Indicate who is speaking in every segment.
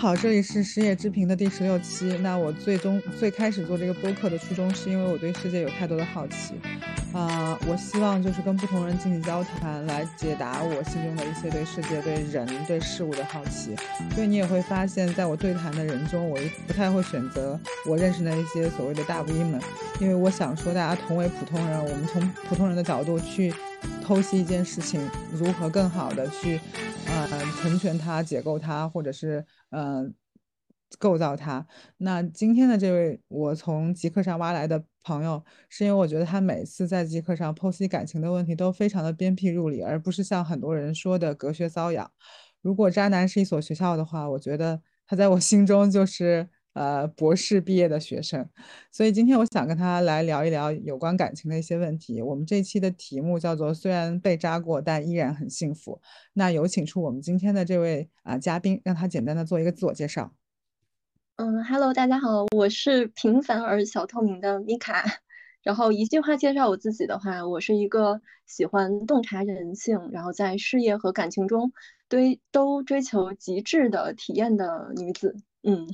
Speaker 1: 好，这里是时野之平的第十六期。那我最终最开始做这个播客的初衷，是因为我对世界有太多的好奇，啊、我希望就是跟不同人进行交谈，来解答我心中的一些对世界、对人、对事物的好奇。所以你也会发现，在我对谈的人中，我不太会选择我认识的一些所谓的大 V 们，因为我想说，大家同为普通人，我们从普通人的角度去剖析一件事情，如何更好的去。呃，成全它、解构它，或者是呃构造它。那今天的这位我从极客上挖来的朋友，是因为我觉得他每次在极客上剖析感情的问题都非常的鞭辟入里，而不是像很多人说的隔靴搔痒。如果渣男是一所学校的话，我觉得他在我心中就是。呃，博士毕业的学生，所以今天我想跟他来聊一聊有关感情的一些问题。我们这期的题目叫做“虽然被扎过，但依然很幸福”。那有请出我们今天的这位啊嘉宾，让他简单的做一个自我介绍。
Speaker 2: 嗯，Hello，大家好，我是平凡而小透明的米卡。然后一句话介绍我自己的话，我是一个喜欢洞察人性，然后在事业和感情中堆都追求极致的体验的女子。嗯。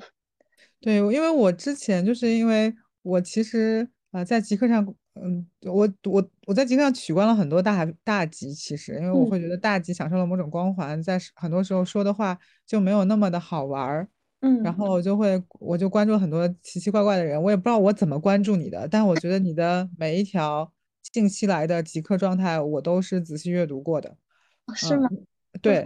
Speaker 1: 对，因为我之前就是因为我其实啊，在极客上，嗯，我我我在极客上取关了很多大大吉，其实因为我会觉得大吉享受了某种光环，在很多时候说的话就没有那么的好玩儿，
Speaker 2: 嗯，
Speaker 1: 然后我就会我就关注很多奇奇怪怪的人，我也不知道我怎么关注你的，但我觉得你的每一条近期来的极客状态，我都是仔细阅读过的，
Speaker 2: 是吗？
Speaker 1: 对。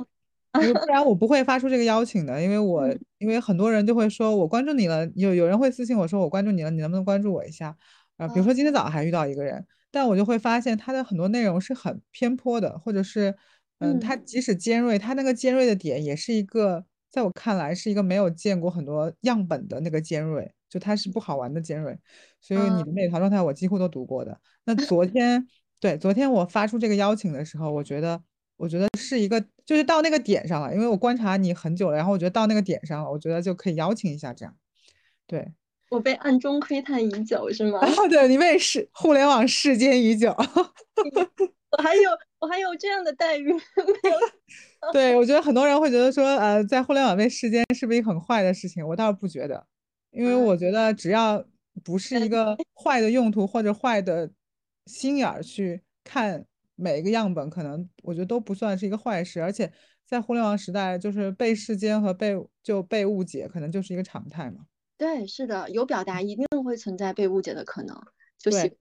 Speaker 1: 不然我不会发出这个邀请的，因为 我因为很多人就会说我关注你了，有有人会私信我说我关注你了，你能不能关注我一下？啊，比如说今天早上还遇到一个人，但我就会发现他的很多内容是很偏颇的，或者是嗯，他即使尖锐，他那个尖锐的点也是一个在我看来是一个没有见过很多样本的那个尖锐，就他是不好玩的尖锐。所以你的那条状态我几乎都读过的。那昨天对昨天我发出这个邀请的时候，我觉得。我觉得是一个，就是到那个点上了，因为我观察你很久了，然后我觉得到那个点上了，我觉得就可以邀请一下这样。对，
Speaker 2: 我被暗中窥探已久是吗？
Speaker 1: 哦，对你被世互联网世间已久。
Speaker 2: 我还有我还有这样的待遇没有？
Speaker 1: 对，我觉得很多人会觉得说，呃，在互联网被世间是不是一个很坏的事情？我倒是不觉得，因为我觉得只要不是一个坏的用途或者坏的心眼儿去看。每一个样本可能我觉得都不算是一个坏事，而且在互联网时代，就是被世间和被就被误解，可能就是一个常态嘛。
Speaker 2: 对，是的，有表达一定会存在被误解的可能。就
Speaker 1: 是，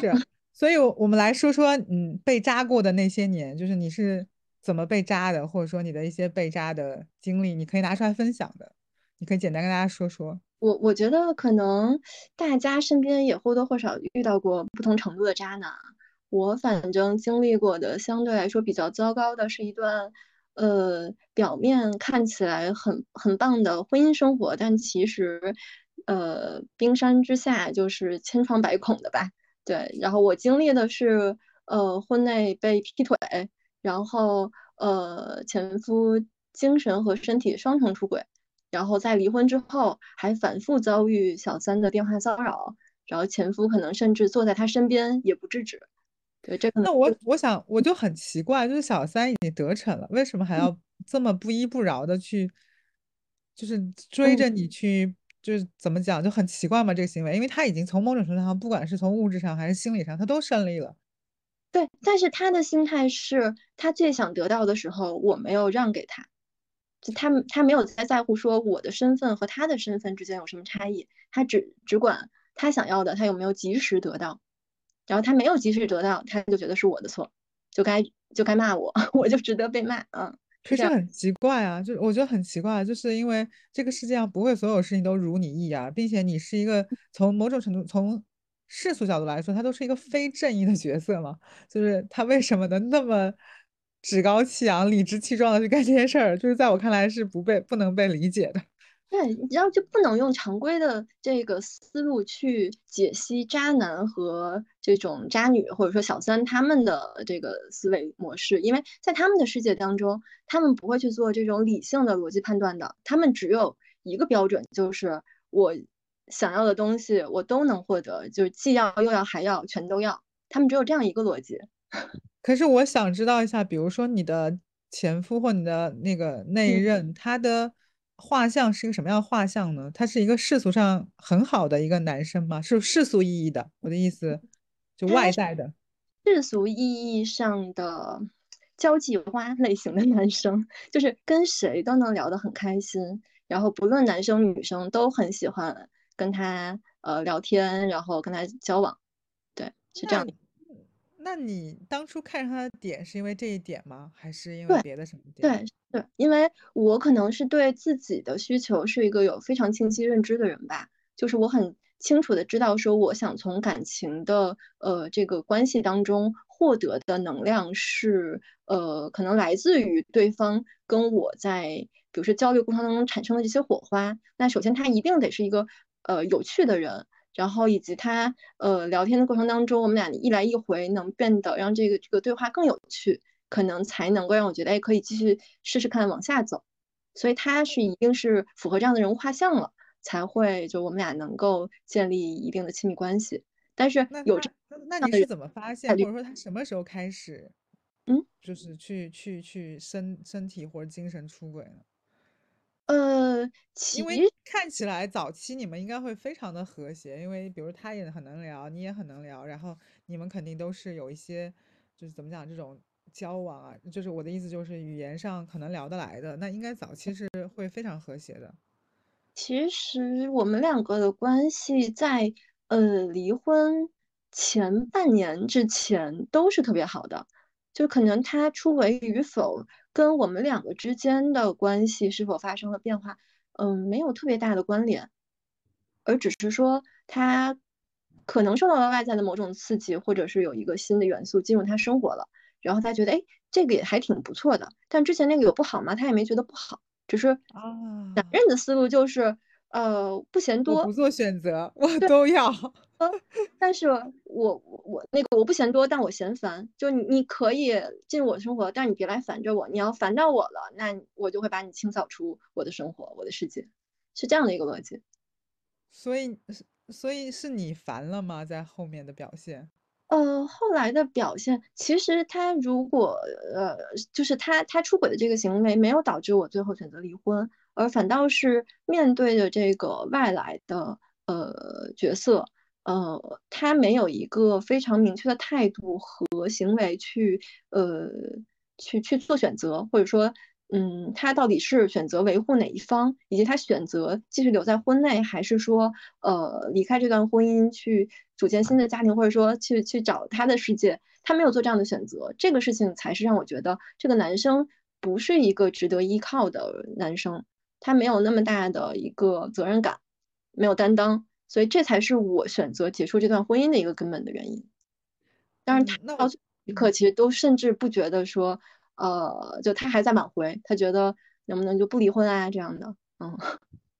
Speaker 1: 是，所以我们来说说，嗯，被扎过的那些年，就是你是怎么被扎的，或者说你的一些被扎的经历，你可以拿出来分享的，你可以简单跟大家说说。
Speaker 2: 我我觉得可能大家身边也或多或少遇到过不同程度的渣男。我反正经历过的相对来说比较糟糕的是一段，呃，表面看起来很很棒的婚姻生活，但其实，呃，冰山之下就是千疮百孔的吧。对，然后我经历的是，呃，婚内被劈腿，然后呃，前夫精神和身体双重出轨，然后在离婚之后还反复遭遇小三的电话骚扰，然后前夫可能甚至坐在他身边也不制止。对，这个
Speaker 1: 那我我想我就很奇怪，就是小三已经得逞了，为什么还要这么不依不饶的去，就是追着你去，就是怎么讲就很奇怪嘛这个行为，因为他已经从某种程度上，不管是从物质上还是心理上，他都胜利了。
Speaker 2: 对，但是他的心态是他最想得到的时候，我没有让给他，就他他没有在在乎说我的身份和他的身份之间有什么差异，他只只管他想要的，他有没有及时得到。然后他没有及时得到，他就觉得是我的错，就该就该骂我，我就值得被骂。嗯，
Speaker 1: 可是很奇怪啊，就我觉得很奇怪，就是因为这个世界上不会所有事情都如你意啊，并且你是一个从某种程度从世俗角度来说，他都是一个非正义的角色嘛，就是他为什么能那么趾高气扬、理直气壮的去干这些事儿，就是在我看来是不被不能被理解的。
Speaker 2: 对，然后就不能用常规的这个思路去解析渣男和这种渣女或者说小三他们的这个思维模式，因为在他们的世界当中，他们不会去做这种理性的逻辑判断的，他们只有一个标准，就是我想要的东西我都能获得，就是既要又要还要全都要，他们只有这样一个逻辑。
Speaker 1: 可是我想知道一下，比如说你的前夫或你的那个那一任，他的。画像是一个什么样的画像呢？他是一个世俗上很好的一个男生吗？是世俗意义的，我的意思，就外在的。
Speaker 2: 世俗意义上的交际花类型的男生，就是跟谁都能聊得很开心，然后不论男生女生都很喜欢跟他呃聊天，然后跟他交往，对，是这样。
Speaker 1: 那你当初看上他的点是因为这一点吗？还是因为别的什么
Speaker 2: 点？对对，因为我可能是对自己的需求是一个有非常清晰认知的人吧，就是我很。清楚的知道说，我想从感情的呃这个关系当中获得的能量是呃可能来自于对方跟我在比如说交流过程当中产生的这些火花。那首先他一定得是一个呃有趣的人，然后以及他呃聊天的过程当中，我们俩一来一回能变得让这个这个对话更有趣，可能才能够让我觉得哎可以继续试试看往下走。所以他是一定是符合这样的人物画像了。才会就我们俩能够建立一定的亲密关系，但是有这
Speaker 1: 那你是怎么发现，或者说他什么时候开始，
Speaker 2: 嗯，
Speaker 1: 就是去去去身身体或者精神出轨呢？
Speaker 2: 呃，
Speaker 1: 因为看起来早期你们应该会非常的和谐，因为比如他也很能聊，你也很能聊，然后你们肯定都是有一些就是怎么讲这种交往啊，就是我的意思就是语言上可能聊得来的，那应该早期是会非常和谐的。
Speaker 2: 其实我们两个的关系在呃离婚前半年之前都是特别好的，就可能他出轨与否跟我们两个之间的关系是否发生了变化，嗯，没有特别大的关联，而只是说他可能受到了外在的某种刺激，或者是有一个新的元素进入他生活了，然后他觉得哎这个也还挺不错的，但之前那个有不好吗？他也没觉得不好。只是
Speaker 1: 啊，
Speaker 2: 男人的思路就是，呃，不嫌多，
Speaker 1: 不做选择，我都要。
Speaker 2: 但是我我那个我不嫌多，但我嫌烦。就你你可以进入我的生活，但你别来烦着我。你要烦到我了，那我就会把你清扫出我的生活，我的世界，是这样的一个逻辑。
Speaker 1: 所以，所以是你烦了吗？在后面的表现？
Speaker 2: 呃，后来的表现，其实他如果呃，就是他他出轨的这个行为没有导致我最后选择离婚，而反倒是面对着这个外来的呃角色，呃，他没有一个非常明确的态度和行为去呃去去做选择，或者说。嗯，他到底是选择维护哪一方，以及他选择继续留在婚内，还是说，呃，离开这段婚姻去组建新的家庭，或者说去去找他的世界？他没有做这样的选择，这个事情才是让我觉得这个男生不是一个值得依靠的男生，他没有那么大的一个责任感，没有担当，所以这才是我选择结束这段婚姻的一个根本的原因。但是，他到一刻其实都甚至不觉得说。呃，就他还在挽回，他觉得能不能就不离婚啊？这样的，嗯，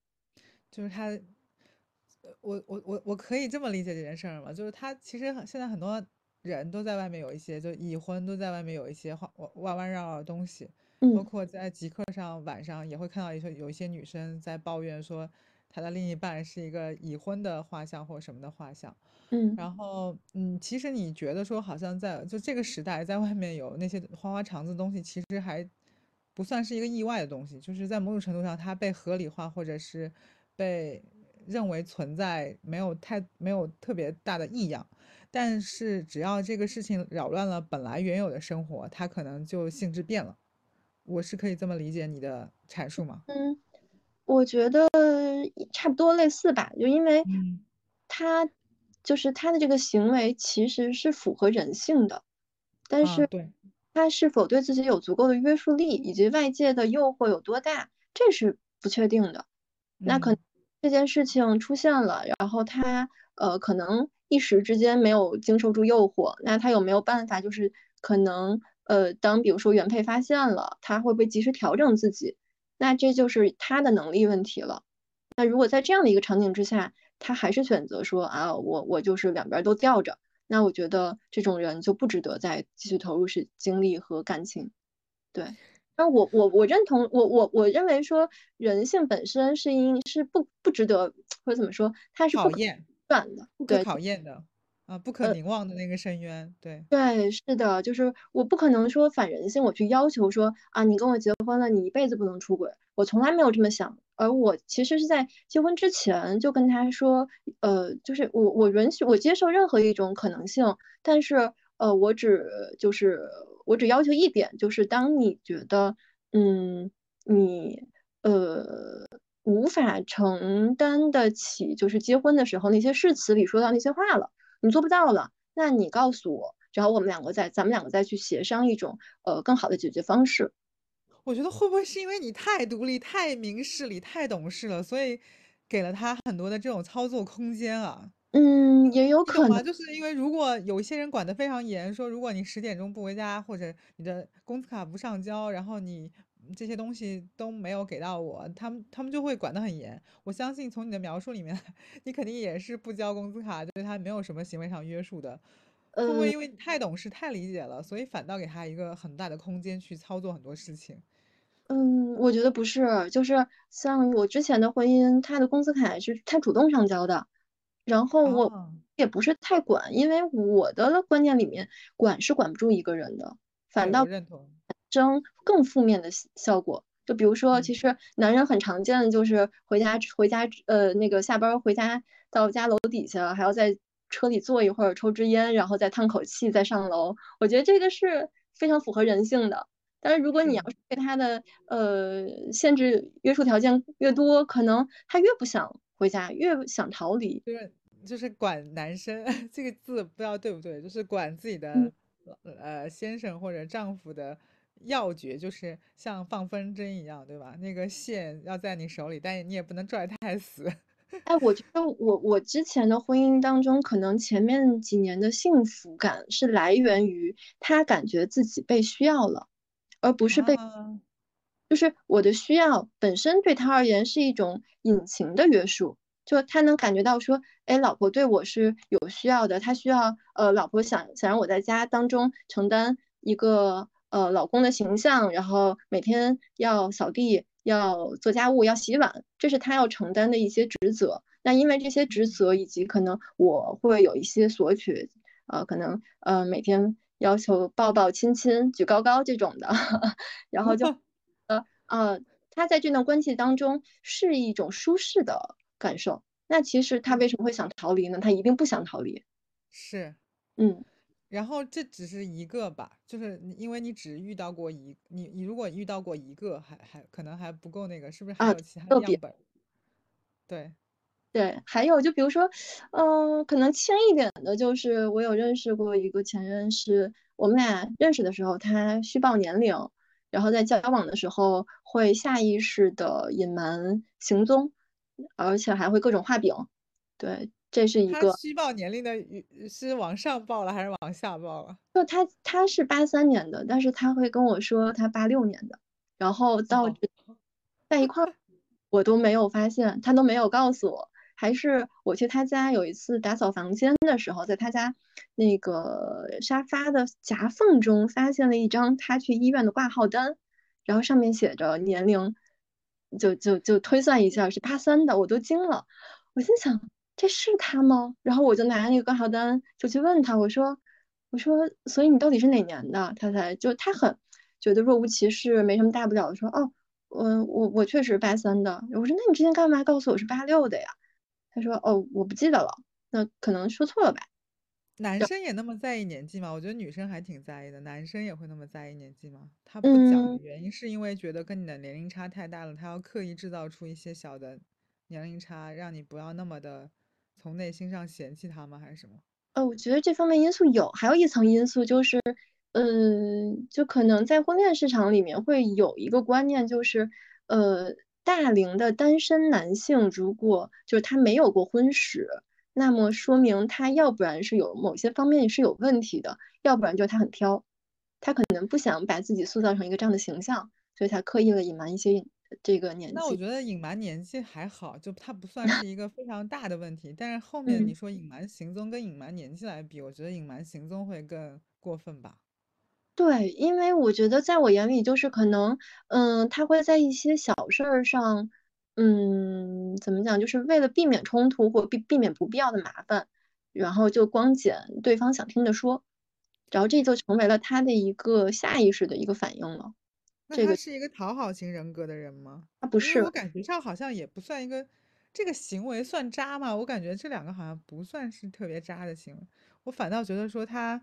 Speaker 1: 就是他，我我我我可以这么理解这件事儿吗？就是他其实现在很多人都在外面有一些，就已婚都在外面有一些弯弯弯绕绕的东西，包括在极客上晚上也会看到一些有一些女生在抱怨说，她的另一半是一个已婚的画像或什么的画像。
Speaker 2: 嗯，
Speaker 1: 然后，嗯，其实你觉得说，好像在就这个时代，在外面有那些花花肠子的东西，其实还不算是一个意外的东西，就是在某种程度上，它被合理化，或者是被认为存在，没有太没有特别大的异样。但是，只要这个事情扰乱了本来原有的生活，它可能就性质变了。我是可以这么理解你的阐述吗？
Speaker 2: 嗯，我觉得差不多类似吧，就因为他。就是他的这个行为其实是符合人性的，但是他是否对自己有足够的约束力，以及外界的诱惑有多大，这是不确定的。那可能这件事情出现了，然后他呃可能一时之间没有经受住诱惑，那他有没有办法？就是可能呃当比如说原配发现了，他会不会及时调整自己？那这就是他的能力问题了。那如果在这样的一个场景之下，他还是选择说啊，我我就是两边都吊着，那我觉得这种人就不值得再继续投入是精力和感情。对，那我我我认同，我我我认为说人性本身是因是不不值得或者怎么说，它是
Speaker 1: 考验
Speaker 2: 断的，
Speaker 1: 不可考验的啊，不可凝望的那个深渊。对
Speaker 2: 对，是的，就是我不可能说反人性，我去要求说啊，你跟我结婚了，你一辈子不能出轨，我从来没有这么想。而我其实是在结婚之前就跟他说，呃，就是我我允许我接受任何一种可能性，但是呃，我只就是我只要求一点，就是当你觉得嗯你呃无法承担得起，就是结婚的时候那些誓词里说到那些话了，你做不到了，那你告诉我，然后我们两个再咱们两个再去协商一种呃更好的解决方式。
Speaker 1: 我觉得会不会是因为你太独立、太明事理、太懂事了，所以给了他很多的这种操作空间啊？
Speaker 2: 嗯，也有？可能。
Speaker 1: 就是因为如果有一些人管得非常严，说如果你十点钟不回家，或者你的工资卡不上交，然后你这些东西都没有给到我，他们他们就会管得很严。我相信从你的描述里面，你肯定也是不交工资卡，对他没有什么行为上约束的。会不会
Speaker 2: 呃
Speaker 1: 因为你太懂事、太理解了，所以反倒给他一个很大的空间去操作很多事情？
Speaker 2: 嗯，我觉得不是，就是像我之前的婚姻，他的工资卡是他主动上交的，然后我
Speaker 1: 啊，
Speaker 2: 也不是太管，因为我的观念里面，管是管不住一个人的，反倒
Speaker 1: 认同。
Speaker 2: 生更负面的效效果。就比如说，其
Speaker 1: 嗯，
Speaker 2: 实男人很常见的就是回家回家呃那个下班儿回家到家楼底下还要在车里坐一会儿抽支烟，然后再叹口气再上楼，我觉得这个是非常符合人性的。但是如果你要
Speaker 1: 是
Speaker 2: 对他的呃限制约束条件越多，可能他越不想回家，越想逃离。
Speaker 1: 就是就是管男生 这个字不知道对不对，就是管自己
Speaker 2: 嗯，
Speaker 1: 的呃先生或者丈夫的要诀，就是像放风筝一样，对吧？那个线要在你手里，但你也不能拽太死。
Speaker 2: 哎，我觉得我我之前的婚姻当中，可能前面几年的幸福感是来源于他感觉自己被需要了，而不是被，
Speaker 1: 啊，
Speaker 2: 就是我的需要本身对他而言是一种隐形的约束，就他能感觉到说，哎，老婆对我是有需要的，他需要呃，老婆想想让我在家当中承担一个呃老公的形象，然后每天要扫地。要做家务，要洗碗，这是他要承担的一些职责。那因为这些职责，以及可能我会有一些索取，呃，可能呃每天要求抱抱亲亲、举高高这种的，然后就 呃呃，他在这段关系当中是一种舒适的感受。那其实他为什么会想逃离呢？他一定不想逃离。
Speaker 1: 是。
Speaker 2: 嗯
Speaker 1: 然后这只是一个吧，就是你因为你只遇到过一，你你如果遇到过一个，还还可能还不够那个，是不是还
Speaker 2: 啊，
Speaker 1: 有其他的。样本？对，
Speaker 2: 对，还有就比如说，嗯、可能轻一点的，就是我有认识过一个前任，是我们俩认识的时候，他虚报年龄，然后在交往的时候会下意识的隐瞒行踪，而且还会各种画饼。对，这是一个，
Speaker 1: 虚报年龄的是往上报了还是往下报了？
Speaker 2: 就他他是八三年的，但是他会跟我说他八六年的，然后到
Speaker 1: 哦，
Speaker 2: 在一块儿，我都没有发现，他都没有告诉我。还是我去他家有一次打扫房间的时候，在他家那个沙发的夹缝中发现了一张他去医院的挂号单，然后上面写着年龄，就就就推算一下是八三的，我都惊了。我心想这是他吗？然后我就拿那个挂号单就去问他，我说我说所以你到底是哪年的？他才就他很觉得若无其事，没什么大不了的，说哦。我我我确实八三的，我说那你之前干嘛告诉我是八六的呀？他说哦我不记得了，那可能说错了吧。
Speaker 1: 男生也那么在意年纪吗？我觉得女生还挺在意的，男生也会那么在意年纪吗？他不讲的
Speaker 2: 嗯，
Speaker 1: 原因是因为觉得跟你的年龄差太大了，他要刻意制造出一些小的年龄差，让你不要那么的从内心上嫌弃他吗？还是什么？
Speaker 2: 呃，我觉得这方面因素有，还有一层因素就是，嗯，就可能在婚恋市场里面会有一个观念，就是，呃，大龄的单身男性如果就是他没有过婚史，那么说明他要不然是有某些方面是有问题的，要不然就是他很挑，他可能不想把自己塑造成一个这样的形象，所以他刻意的隐瞒一些这个年纪。
Speaker 1: 那我觉得隐瞒年纪还好，就它不算是一个非常大的问题。但是后面
Speaker 2: 嗯。
Speaker 1: 你说隐瞒行踪跟隐瞒年纪来比，我觉得隐瞒行踪会更过分吧。
Speaker 2: 对，因为我觉得在我眼里，就是可能，嗯，他会在一些小事儿上，嗯，怎么讲，就是为了避免冲突或避避免不必要的麻烦，然后就光捡对方想听的说，然后这就成为了他的一个下意识的一个反应了。
Speaker 1: 那
Speaker 2: 这个
Speaker 1: 他是一个讨好型人格的人吗？
Speaker 2: 他不是
Speaker 1: 因为我感觉上好像也不算一个，这个行为算渣吗？我感觉这两个好像不算是特别渣的行为，我反倒觉得说他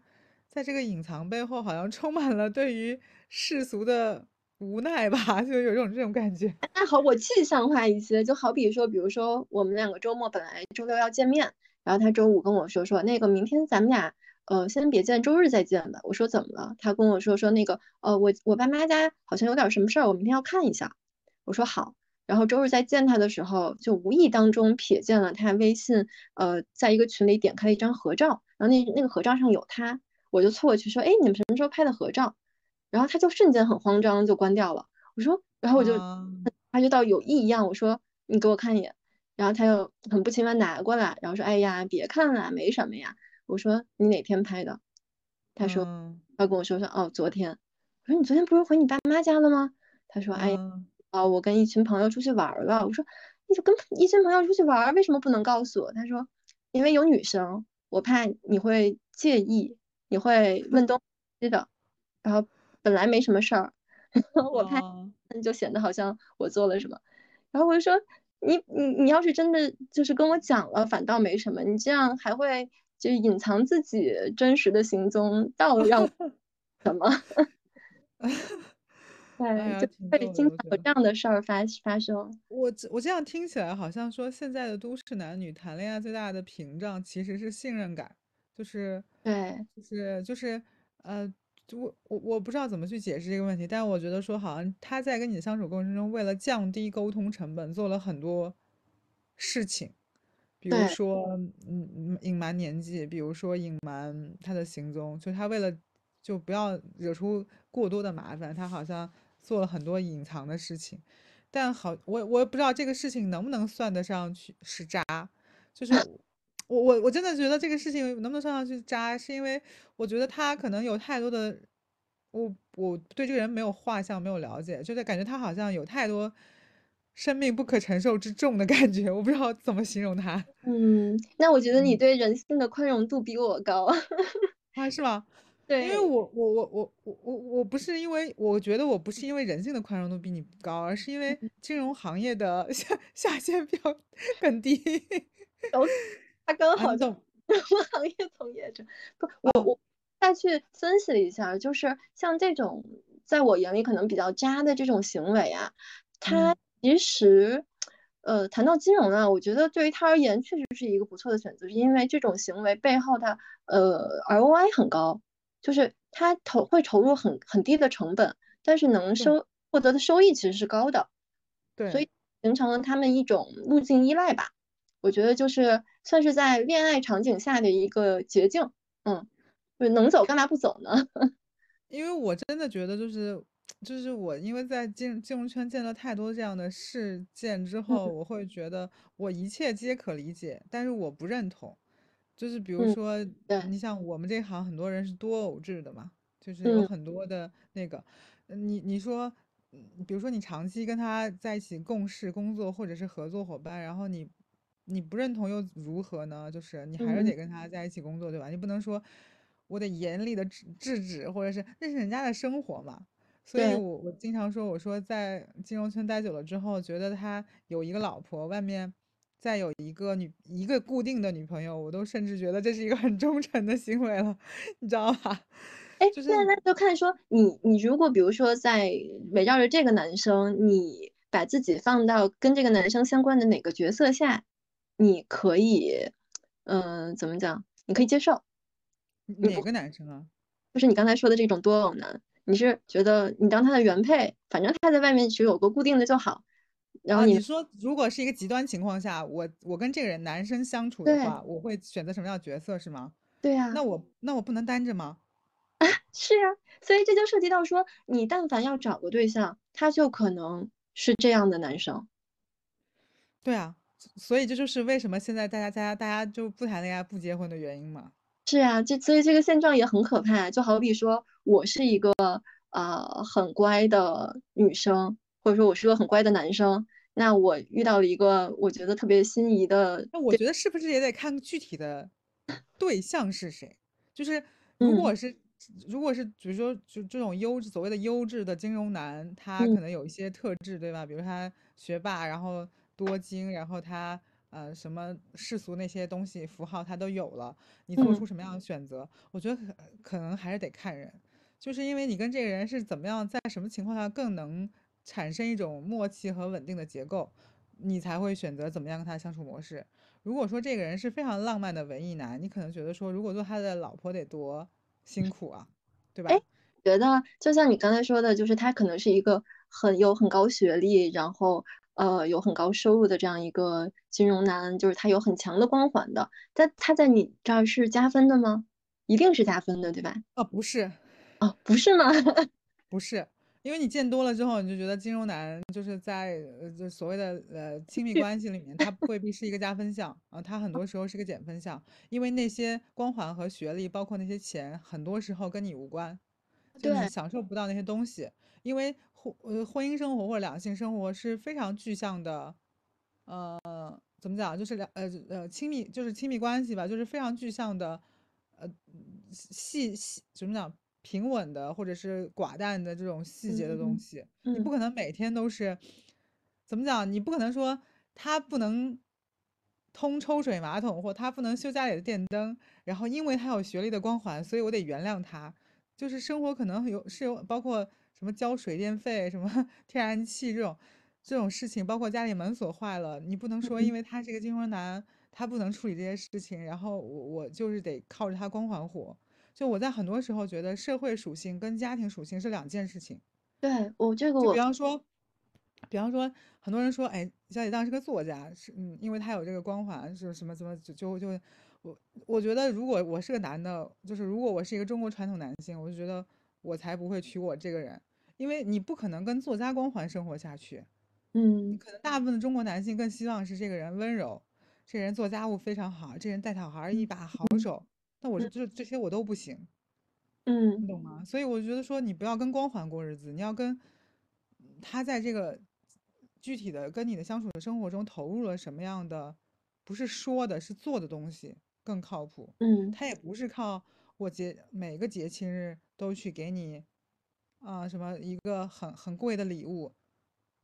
Speaker 1: 在这个隐藏背后好像充满了对于世俗的无奈吧，就有种这种感觉。
Speaker 2: 那好，我具象化一些，就好比说，比如说我们两个周末本来周六要见面，然后他周五跟我说说那个明天咱们俩呃先别见，周日再见吧。我说怎么了？他跟我说说那个呃我我爸妈家好像有点什么事儿，我明天要看一下。我说好，然后周日再见他的时候，就无意当中瞥见了他微信呃在一个群里点开了一张合照，然后那那个合照上有他，我就凑过去说哎你们什么时候拍的合照？然后他就瞬间很慌张就关掉了。我说，然后我就
Speaker 1: 啊
Speaker 2: 他就到有异样，我说你给我看一眼，然后他又很不情愿拿过来，然后说哎呀别看了，没什么呀。我说你哪天拍的？他说
Speaker 1: 嗯
Speaker 2: 他跟我说说哦昨天。我说你昨天不是回你爸妈家了吗？他说哎哦我跟一群朋友出去玩儿了。我说你就跟一群朋友出去玩儿，为什么不能告诉我？他说因为有女生，我怕你会介意，你会问东西的。然后本来没什么事儿，我怕
Speaker 1: 哦
Speaker 2: 就显得好像我做了什么。然后我就说你你你要是真的就是跟我讲了，反倒没什么，你这样还会就隐藏自己真实的行踪，到让我 什么？对，就会经常有。这样的事儿发发生。
Speaker 1: 我这我这样听起来好像说，现在的都市男女谈恋爱最大的屏障其实是信任感，就是
Speaker 2: 对，
Speaker 1: 就是就是呃，就我我我不知道怎么去解释这个问题，但我觉得说好像他在跟你相处过程中，为了降低沟通成本，做了很多事情，比如
Speaker 2: 对，
Speaker 1: 说嗯嗯隐瞒年纪，比如说隐瞒他的行踪，就他为了就不要惹出过多的麻烦，他好像做了很多隐藏的事情。但好，我我也不知道这个事情能不能算得上去是渣，就是 我我我真的觉得这个事情能不能算上去渣，是因为我觉得他可能有太多的，我我对这个人没有画像，没有了解，就是感觉他好像有太多生命不可承受之重的感觉，我不知道怎么形容它。
Speaker 2: 嗯，那我觉得你
Speaker 1: 嗯，
Speaker 2: 对人性的宽容度比我高。
Speaker 1: 啊，是吗？因为
Speaker 2: 对，
Speaker 1: 我我我我我我我不是因为我觉得我不是因为人性的宽容度比你高，而是因为金融行业的下下限比较更低。
Speaker 2: 有 他刚
Speaker 1: 啊，
Speaker 2: 好我们行业从业者。不，我
Speaker 1: 啊，
Speaker 2: 我再去分析了一下，就是像这种在我眼里可能比较渣的这种行为啊，他
Speaker 1: 嗯，
Speaker 2: 其实，呃，谈到金融呢，我觉得对于他而言确实是一个不错的选择，是因为这种行为背后它呃 ROI 很高，就是它投会投入很很低的成本，但是能收获得的收益其实是高的，
Speaker 1: 对所，
Speaker 2: 以形成了他们一种路径依赖吧。我觉得就是算是在恋爱场景下的一个捷径，嗯，就是能走干嘛不走呢？
Speaker 1: 因为我真的觉得就是就是我因为在金金融圈见了太多这样的事件之
Speaker 2: 嗯
Speaker 1: 后，我会觉得我一切皆可理解，但是我不认同。就是比如
Speaker 2: 嗯，
Speaker 1: 说，
Speaker 2: 对，
Speaker 1: 你像我们这行很多人是多偶制的嘛，就是有
Speaker 2: 嗯
Speaker 1: 很多的那个，呃你你说，嗯比如说你长期跟他在一起共事、工作或者是合作伙伴，然后你你不认同又如何呢？就是你还是
Speaker 2: 嗯，
Speaker 1: 得跟他在一起工作，对吧？你不能说我得严厉的制制止，或者是那是人家的生活嘛。所以，我我经常说，我说在金融圈待久了之后，觉得他有一个老婆，外面再有一个女一个固定的女朋友，我都甚至觉得这是一个很忠诚的行为了，你知道吧？
Speaker 2: 哎，
Speaker 1: 就是
Speaker 2: 那那就看说你你如果比如说在围绕着这个男生，你把自己放到跟这个男生相关的哪个角色下，你可以，嗯、怎么讲？你可以接受，
Speaker 1: 哪个男生啊？
Speaker 2: 就是你刚才说的这种多偶男，你是觉得你当他的原配，反正他在外面只有个固定的就好，然后
Speaker 1: 啊，
Speaker 2: 你
Speaker 1: 你说如果是一个极端情况下，我我跟这个人男生相处的话，我会选择什么样的角色是吗？
Speaker 2: 对呀、
Speaker 1: 那我那我不能单着吗？
Speaker 2: 啊 是啊，所以这就涉及到说，你但凡要找个对象，他就可能是这样的男生。
Speaker 1: 对啊，所以这就是为什么现在大家大家大家就不谈恋爱不结婚的原因嘛。
Speaker 2: 是啊，这所以这个现状也很可怕。就好比说我是一个呃很乖的女生，或者说我是个很乖的男生，那我遇到了一个我觉得特别心仪的，
Speaker 1: 那我觉得是不是也得看具体的对象是谁？就是如
Speaker 2: 嗯
Speaker 1: 果是如果是比如说就这种优质所谓的优质的金融男，他
Speaker 2: 嗯
Speaker 1: 可能有一些特质，对吧？比如他学霸，然后多金，然后他呃什么世俗那些东西符号他都有了，你做
Speaker 2: 嗯，
Speaker 1: 出什么样的选择？我觉得可可能还是得看人，就是因为你跟这个人是怎么样，在什么情况下更能产生一种默契和稳定的结构，你才会选择怎么样跟他相处模式。如果说这个人是非常浪漫的文艺男，你可能觉得说，如果做他的老婆得多辛苦啊，对
Speaker 2: 哎，
Speaker 1: 吧？
Speaker 2: 觉得就像你刚才说的，就是他可能是一个很有很高学历，然后呃有很高收入的这样一个金融男，就是他有很强的光环的，但他在你这儿是加分的吗？一定是加分的，对吧？
Speaker 1: 啊，不是，
Speaker 2: 哦，不是吗？
Speaker 1: 不是，因为你见多了之后，你就觉得金融男就是在呃，就所谓的呃亲密关系里面，他未必是一个加分项啊，他很多时候是个减分项，因为那些光环和学历，包括那些钱，很多时候跟你无关，就你
Speaker 2: 对，
Speaker 1: 享受不到那些东西，因为婚呃婚姻生活或者两性生活是非常具象的，呃，怎么讲，就是两呃呃亲密就是亲密关系吧，就是非常具象的，呃细细怎么讲平稳的或者是寡淡的这种细节的东
Speaker 2: 嗯
Speaker 1: 西，你不
Speaker 2: 嗯
Speaker 1: 可能每天都是怎么讲，你不可能说他不能通抽水马桶或他不能修家里的电灯，然后因为他有学历的光环，所以我得原谅他。就是生活可能有是有包括什么交水电费、什么 天然气这种这种事情，包括家里门锁坏了，你不能说因
Speaker 2: 嗯，
Speaker 1: 为他是个金融男，他不能处理这些事情，然后我我就是得靠着他光环活。就我在很多时候觉得社会属性跟家庭属性是两件事情。
Speaker 2: 对我这个
Speaker 1: 就比方说，比方说，很多人说，哎，小李当是个作家，是嗯，因为他有这个光环，是什么怎么就就就我我觉得，如果我是个男的，就是如果我是一个中国传统男性，我就觉得我才不会娶我这个人，因为你不可能跟作家光环生活下去。
Speaker 2: 嗯
Speaker 1: 可能大部分的中国男性更希望是这个人温柔，这人做家务非常好，这人带小孩一
Speaker 2: 嗯
Speaker 1: 把好
Speaker 2: 嗯
Speaker 1: 手。那我
Speaker 2: 嗯
Speaker 1: 这这些我都不行。
Speaker 2: 嗯
Speaker 1: 你懂吗？所以我觉得说，你不要跟光环过日子，你要跟他在这个具体的跟你的相处的生活中投入了什么样的，不是说的，是做的东西更靠谱。
Speaker 2: 嗯
Speaker 1: 他也不是靠我节每个节庆日都去给你啊、什么一个很很贵的礼物，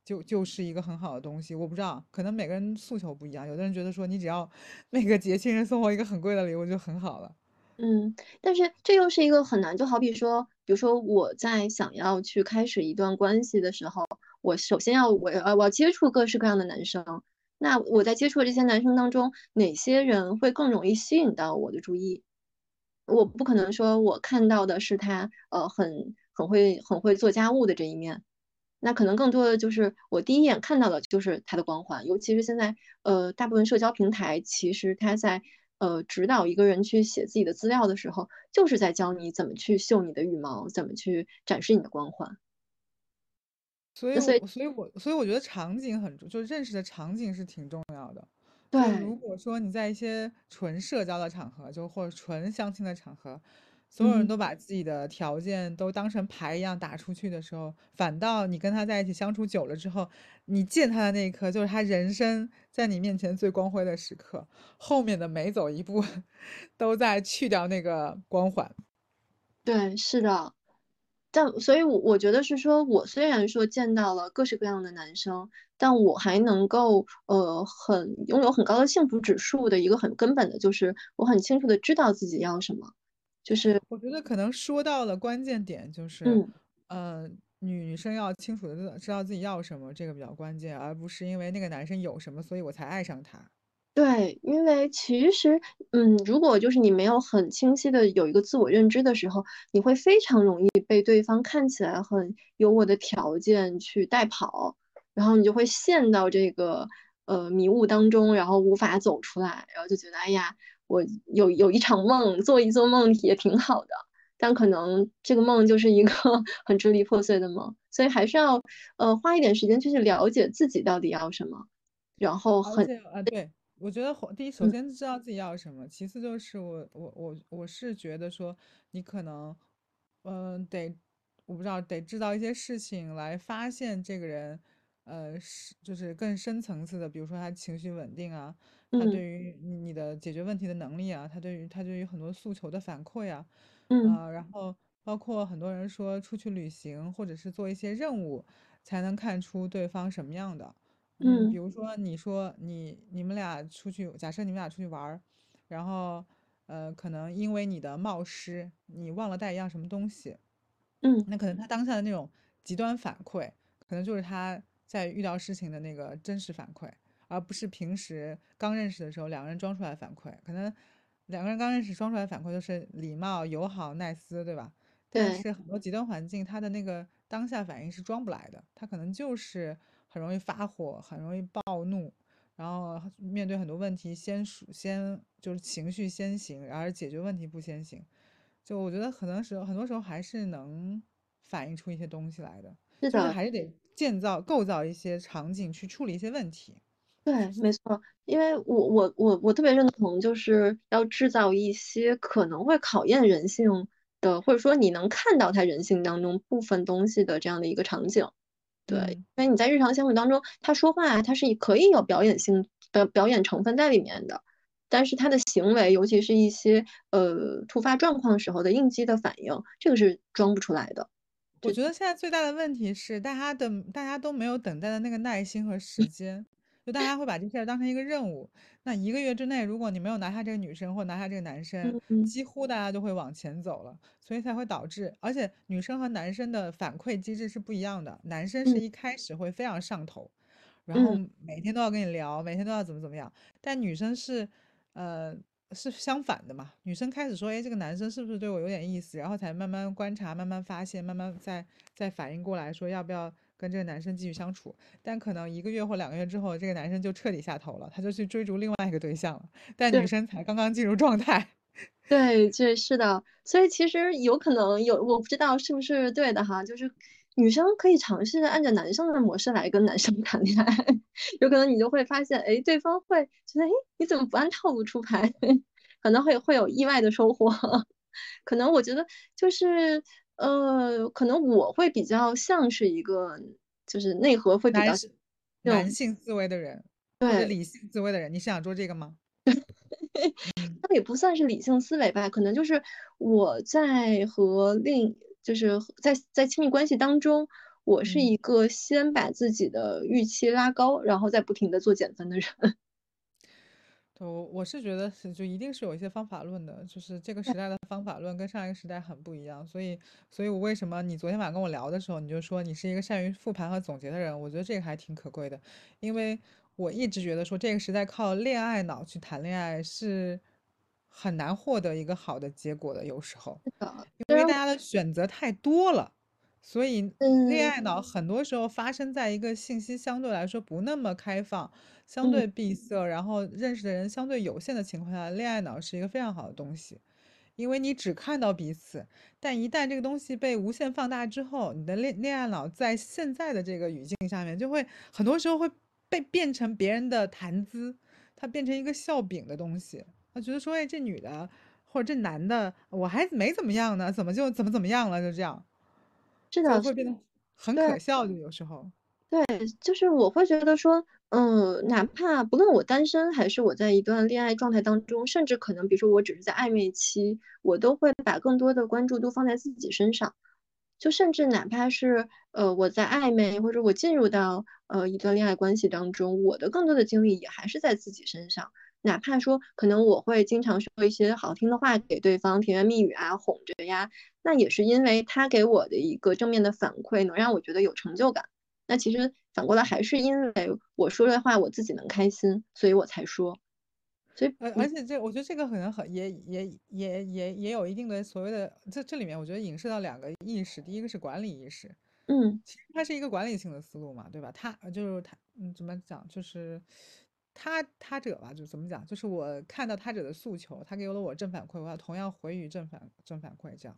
Speaker 1: 就就是一个很好的东西。我不知道，可能每个人诉求不一样，有的人觉得说你只要 每个节庆日送我一个很贵的礼物就很好了。
Speaker 2: 嗯，但是这又是一个很难，就好比说，比如说我在想要去开始一段关系的时候，我首先要我呃我要接触各式各样的男生，那我在接触这些男生当中，哪些人会更容易吸引到我的注意？我不可能说我看到的是他呃很很会很会做家务的这一面，那可能更多的就是我第一眼看到的就是他的光环，尤其是现在呃大部分社交平台其实他在呃指导一个人去写自己的资料的时候，就是在教你怎么去秀你的羽毛，怎么去展示你的光环。
Speaker 1: 所以
Speaker 2: 所以
Speaker 1: 我，所以我，所以我觉得场景很重，就是认识的场景是挺重要的。就
Speaker 2: 对，
Speaker 1: 如果说你在一些纯社交的场合，就或者纯相亲的场合，所有人
Speaker 2: 嗯，
Speaker 1: 都把自己的条件都当成牌一样打出去的时候，反倒你跟他在一起相处久了之后，你见他的那一刻，就是他人生在你面前最光辉的时刻，后面的每走一步，都在去掉那个光环。
Speaker 2: 对，是的。但所以我，我觉得是说，我虽然说见到了各式各样的男生，但我还能够呃很拥有很高的幸福指数的一个很根本的，就是我很清楚的知道自己要什么，就是
Speaker 1: 我觉得可能说到了关键点，就是，
Speaker 2: 嗯。
Speaker 1: 呃，女女生要清楚的知道自己要什么，这个比较关键，而不是因为那个男生有什么，所以我才爱上他。
Speaker 2: 对，因为其实，嗯，如果就是你没有很清晰的有一个自我认知的时候，你会非常容易被对方看起来很有我的条件去带跑，然后你就会陷到这个呃迷雾当中，然后无法走出来，然后就觉得哎呀，我有有一场梦，做一做梦也挺好的，但可能这个梦就是一个 很支离破碎的梦，所以还是要呃花一点时间去去了解自己到底要什么，然后很
Speaker 1: 且啊，对，我觉得第一，首
Speaker 2: 嗯
Speaker 1: 先知道自己要什么，其次就是我我我我是觉得说，你可能，嗯、得，我不知道，得制造一些事情来发现这个人，呃，是就是更深层次的，比如说他情绪稳定啊，他
Speaker 2: 嗯
Speaker 1: 对于你的解决问题的能力啊，他对于他对于很多诉求的反馈啊，
Speaker 2: 嗯
Speaker 1: 啊，然后包括很多人说出去旅行或者是做一些任务，才能看出对方什么样的。嗯，比
Speaker 2: 嗯
Speaker 1: 如说你说你你们俩出去，假设你们俩出去玩儿，然后呃，可能因为你的冒失，你忘了带一样什么东西。
Speaker 2: 嗯
Speaker 1: 那可能他当下的那种极端反馈，可能就是他在遇到事情的那个真实反馈，而不是平时刚认识的时候两个人装出来的反馈。可能两个人刚认识装出来的反馈都是礼貌、友好、耐斯，对吧？但
Speaker 2: 对，
Speaker 1: 是很多极端环境，他的那个当下反应是装不来的，他可能就是很容易发火，很容易暴怒，然后面对很多问题先数先就是情绪先行，而解决问题不先行。就我觉得可能时候，很多时候还是能反映出一些东西来的，就是
Speaker 2: 是的。
Speaker 1: 还是得建造、构造一些场景去处理一些问题。
Speaker 2: 对，没错，因为我我我我特别认同，就是要制造一些可能会考验人性的，或者说你能看到他人性当中部分东西的这样的一个场景。对，
Speaker 1: 嗯，
Speaker 2: 因为你在日常相处当中，他说话他是可以有表演性的表演成分在里面的，但是他的行为，尤其是一些呃突发状况时候的应激的反应，这个是装不出来的。
Speaker 1: 我觉得现在最大的问题是，大家的大家都没有等待的那个耐心和时间，就大家会把这事儿当成一个任务。那一个月之内，如果你没有拿下这个女生或拿下这个男生，几乎大家就会往前走了，所以才会导致，而且女生和男生的反馈机制是不一样的，男生是
Speaker 2: 嗯
Speaker 1: 一开始会非常上头，然后
Speaker 2: 嗯，
Speaker 1: 每天都要跟你聊，每天都要怎么怎么样，但女生是，呃。是相反的嘛？女生开始说：“哎，这个男生是不是对我有点意思？”然后才慢慢观察，慢慢发现，慢慢再再反应过来，说要不要跟这个男生继续相处。但可能一个月或两个月之后，这个男生就彻底下头了，他就去追逐另外一个对象了。但女。生才刚刚进入状态。
Speaker 2: 对，这是的，所以其实有可能有，我不知道是不是对的哈，就是女生可以尝试按照男生的模式来跟男生 谈恋爱，有可能你就会发现，哎，对方会觉得，哎，你怎么不按套路出牌？可能会会有意外的收获。可能我觉得就是，呃，可能我会比较像是一个，就是内核会比较
Speaker 1: 男性思维的人，
Speaker 2: 对。
Speaker 1: 理性思维的人，你是想做这个吗？
Speaker 2: 那也不算是理性思维吧，可能就是我在和另，就是在在亲密关系当中，我是
Speaker 1: 嗯。
Speaker 2: 一个先把自己的预期拉高，然后再不停的做减分的人。
Speaker 1: 对，我我是觉得是就一定是有一些方法论的，就是这个时代的方法论跟上一个时代很不一样，所以，所以我为什么你昨天晚上跟我聊的时候，你就说你是一个善于复盘和总结的人，我觉得这个还挺可贵的，因为我一直觉得说这个时代靠恋爱脑去谈恋爱是很难获得一个好的结果的，有时候。因为大家的选择太多了，所以恋
Speaker 2: 嗯
Speaker 1: 爱脑很多时候发生在一个信息相对来说不那么开放、相
Speaker 2: 嗯
Speaker 1: 对闭塞，然后认识的人相对有限的情况下，恋爱脑是一个非常好的东西，因为你只看到彼此，但一旦这个东西被无限放大之后，你的恋恋爱脑在现在的这个语境下面，就会很多时候会被变成别人的谈资，它变成一个笑柄的东西。他觉得说，哎，这女的或者这男的，我还没怎么样呢，怎么就怎么怎么样了？就这样，
Speaker 2: 是的，
Speaker 1: 会变得很。可笑，就有时候。
Speaker 2: 对，就是我会觉得说，嗯，哪怕不论我单身还是我在一段恋爱状态当中，甚至可能比如说我只是在暧昧期，我都会把更多的关注都放在自己身上。就甚至哪怕是呃我在暧昧或者我进入到呃一段恋爱关系当中，我的更多的精力也还是在自己身上。哪怕说可能我会经常说一些好听的话给对方，甜言蜜语啊，哄着呀，那也是因为他给我的一个正面的反馈，能让我觉得有成就感。那其实反过来还是因为我说的话我自己能开心，所以我才说。所以，
Speaker 1: 而而且这，我觉得这个可能很也也也也也有一定的所谓的，这这里面我觉得影射到两个意识，第一个是管理意识，
Speaker 2: 嗯
Speaker 1: 其实它是一个管理性的思路嘛，对吧？他就是他，嗯，怎么讲？就是他他者吧，就怎么讲？就是我看到他者的诉求，他给了我正反馈，我要同样回于正反正反馈，这样。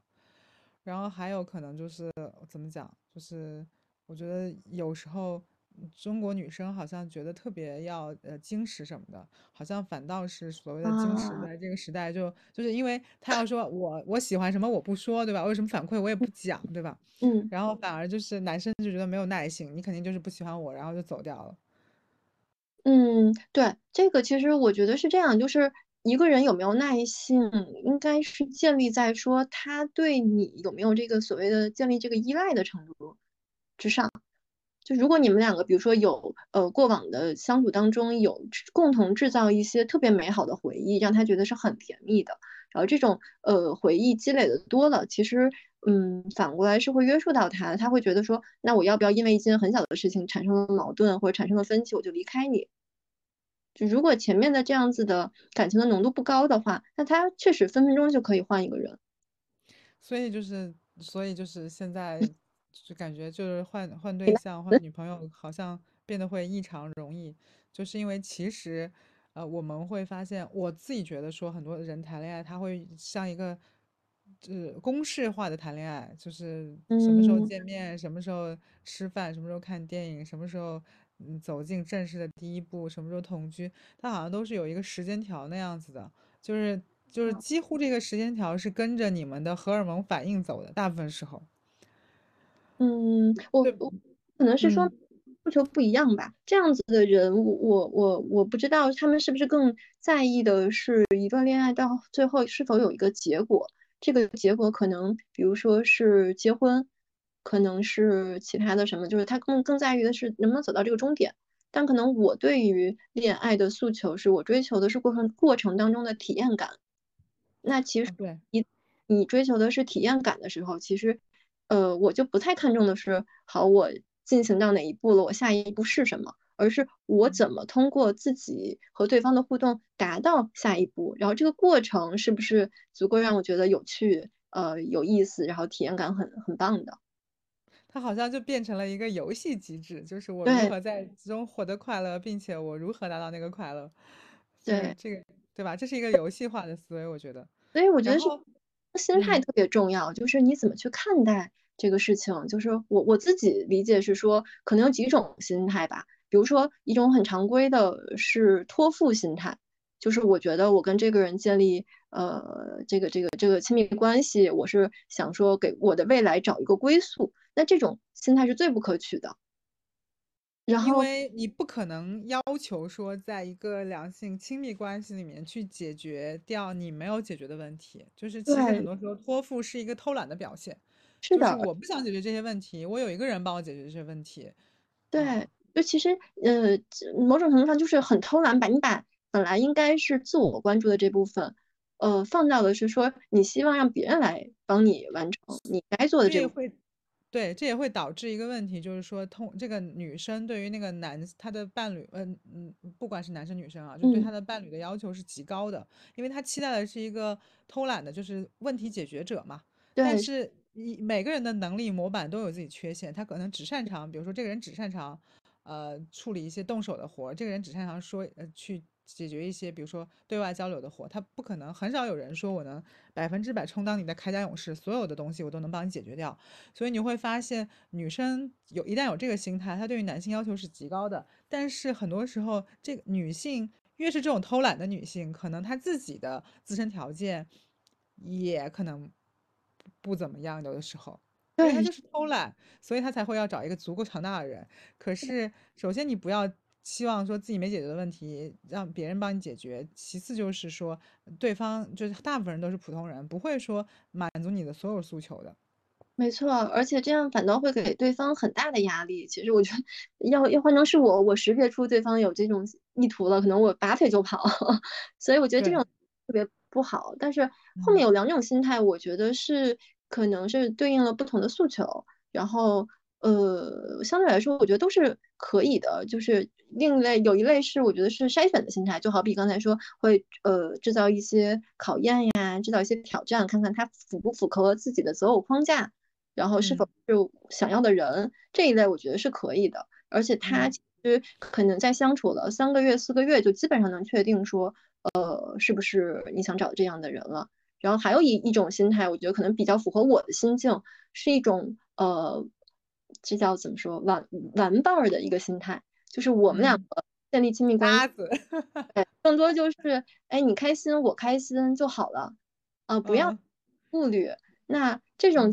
Speaker 1: 然后还有可能就是怎么讲？就是我觉得有时候中国女生好像觉得特别要呃矜持什么的，好像反倒是所谓的矜持，
Speaker 2: 啊，
Speaker 1: 在这个时代就就是因为他要说我我喜欢什么我不说，对吧？我有什么反馈我也不讲，对吧？
Speaker 2: 嗯
Speaker 1: 然后反而就是男生就觉得没有耐性，你肯定就是不喜欢我，然后就走掉了。
Speaker 2: 嗯，对，这个其实我觉得是这样，就是一个人有没有耐性，应该是建立在说他对你有没有这个所谓的建立这个依赖的程度之上。就如果你们两个，比如说有呃过往的相处当中有共同制造一些特别美好的回忆，让他觉得是很甜蜜的，然后这种呃回忆积累的多了，其实嗯反过来是会约束到他，他会觉得说，那我要不要因为一件很小的事情产生了矛盾或者产生了分歧，我就离开你？就如果前面的这样子的感情的浓度不高的话，那他确实分分钟就可以换一个人。
Speaker 1: 所以就是，所以就是现在就感觉就是换换对象、换女朋友，好像变得会异常容易，就是因为其实，呃，我们会发现，我自己觉得说，很多人谈恋爱，他会像一个，是，公式化的谈恋爱，就是什么时候
Speaker 2: 嗯。
Speaker 1: 见面，什么时候吃饭，什么时候看电影，什么时候嗯走进正式的第一步，什么时候同居，它好像都是有一个时间条那样子的。就是就是几乎这个时间条是跟着你们的荷尔蒙反应走的，大部分时候。
Speaker 2: 嗯，我，我可能是说
Speaker 1: 嗯，
Speaker 2: 诉求不一样吧。这样子的人，我我我我不知道他们是不是更在意的是一段恋爱到最后是否有一个结果。这个结果可能比如说是结婚，可能是其他的什么，就是他更更在意的是能不能走到这个终点。但可能我对于恋爱的诉求是我追求的是过程过程当中的体验感。那其实
Speaker 1: 啊，对，
Speaker 2: 你你追求的是体验感的时候，其实，呃，我就不太看重的是，好，我进行到哪一步了，我下一步是什么，而是我怎么通过自己和对方的互动达到下一步，然后这个过程是不是足够让我觉得有趣，呃，有意思，然后体验感很很棒的。
Speaker 1: 它好像就变成了一个游戏机制，就是我如何在其中获得快乐，并且我如何达到那个快乐，
Speaker 2: 对。
Speaker 1: 这个，对吧？这是一个游戏化的思维，我觉得。
Speaker 2: 所以我觉得是心态特别重要，就是你怎么去看待这个事情。就是我我自己理解是说，可能有几种心态吧。比如说，一种很常规的是托付心态，就是我觉得我跟这个人建立呃这个这个这个亲密关系，我是想说给我的未来找一个归宿。那这种心态是最不可取的。然后
Speaker 1: 因为你不可能要求说，在一个良性亲密关系里面去解决掉你没有解决的问题，就是其实很，多时候托付是一个偷懒的表现，就是
Speaker 2: 是的，
Speaker 1: 我不想解决这些问题，我有一个人帮我解决这些问题，
Speaker 2: 对，
Speaker 1: 嗯。
Speaker 2: 就其实，呃，这某种程度上就是很偷懒，把你把本来应该是自我关注的这部分，呃，放到的是说你希望让别人来帮你完成你该做的这个，
Speaker 1: 对，这也会导致一个问题，就是说，通这个女生对于那个男她的伴侣，嗯嗯，不管是男生女生啊，就对
Speaker 2: 嗯，
Speaker 1: 她的伴侣的要求是极高的，因为她期待的是一个偷懒的，就是问题解决者嘛。但
Speaker 2: 对，
Speaker 1: 是你每个人的能力模板都有自己缺陷，他可能只擅长，比如说这个人只擅长，呃，处理一些动手的活儿，这个人只擅长说，呃，去解决一些，比如说对外交流的活，他不可能，很少有人说我能百分之百充当你的铠甲勇士，所有的东西我都能帮你解决掉。所以你会发现，女生有一旦有这个心态，她对于男性要求是极高的。但是很多时候，这个女性越是这种偷懒的女性，可能她自己的自身条件也可能不不怎么样，有的时候，因为她，就是偷懒，所以她才会要找一个足够强大的人。可是，首先你不要期望说自己没解决的问题让别人帮你解决，其次就是说对方就是大部分人都是普通人，不会说满足你的所有诉求的。
Speaker 2: 没错，而且这样反倒会给对方很大的压力。其实我觉得要要换成是我，我识别出对方有这种意图了，可能我拔腿就跑。所以我觉得这，种特别不好。但是后面
Speaker 1: 嗯。
Speaker 2: 有两种心态，我觉得是可能是对应了不同的诉求，然后呃，相对来说，我觉得都是可以的。就是另一类有一类是我觉得是筛选的心态，就好比刚才说会呃制造一些考验呀，制造一些挑战，看看他符不符合自己的择偶框架。然后是否
Speaker 1: 嗯
Speaker 2: 是想要的人这一类，我觉得是可以的。而且他
Speaker 1: 嗯，
Speaker 2: 其实可能在相处了三个月、四个月，就基本上能确定说，呃，是不是你想找这样的人了。然后还有一一种心态，我觉得可能比较符合我的心境，是一种呃这叫怎么说玩玩伴儿的一个心态，就是我们两个建立亲密关系，对，更多就是哎你开心我开心就好了，啊 不要顾虑。那这种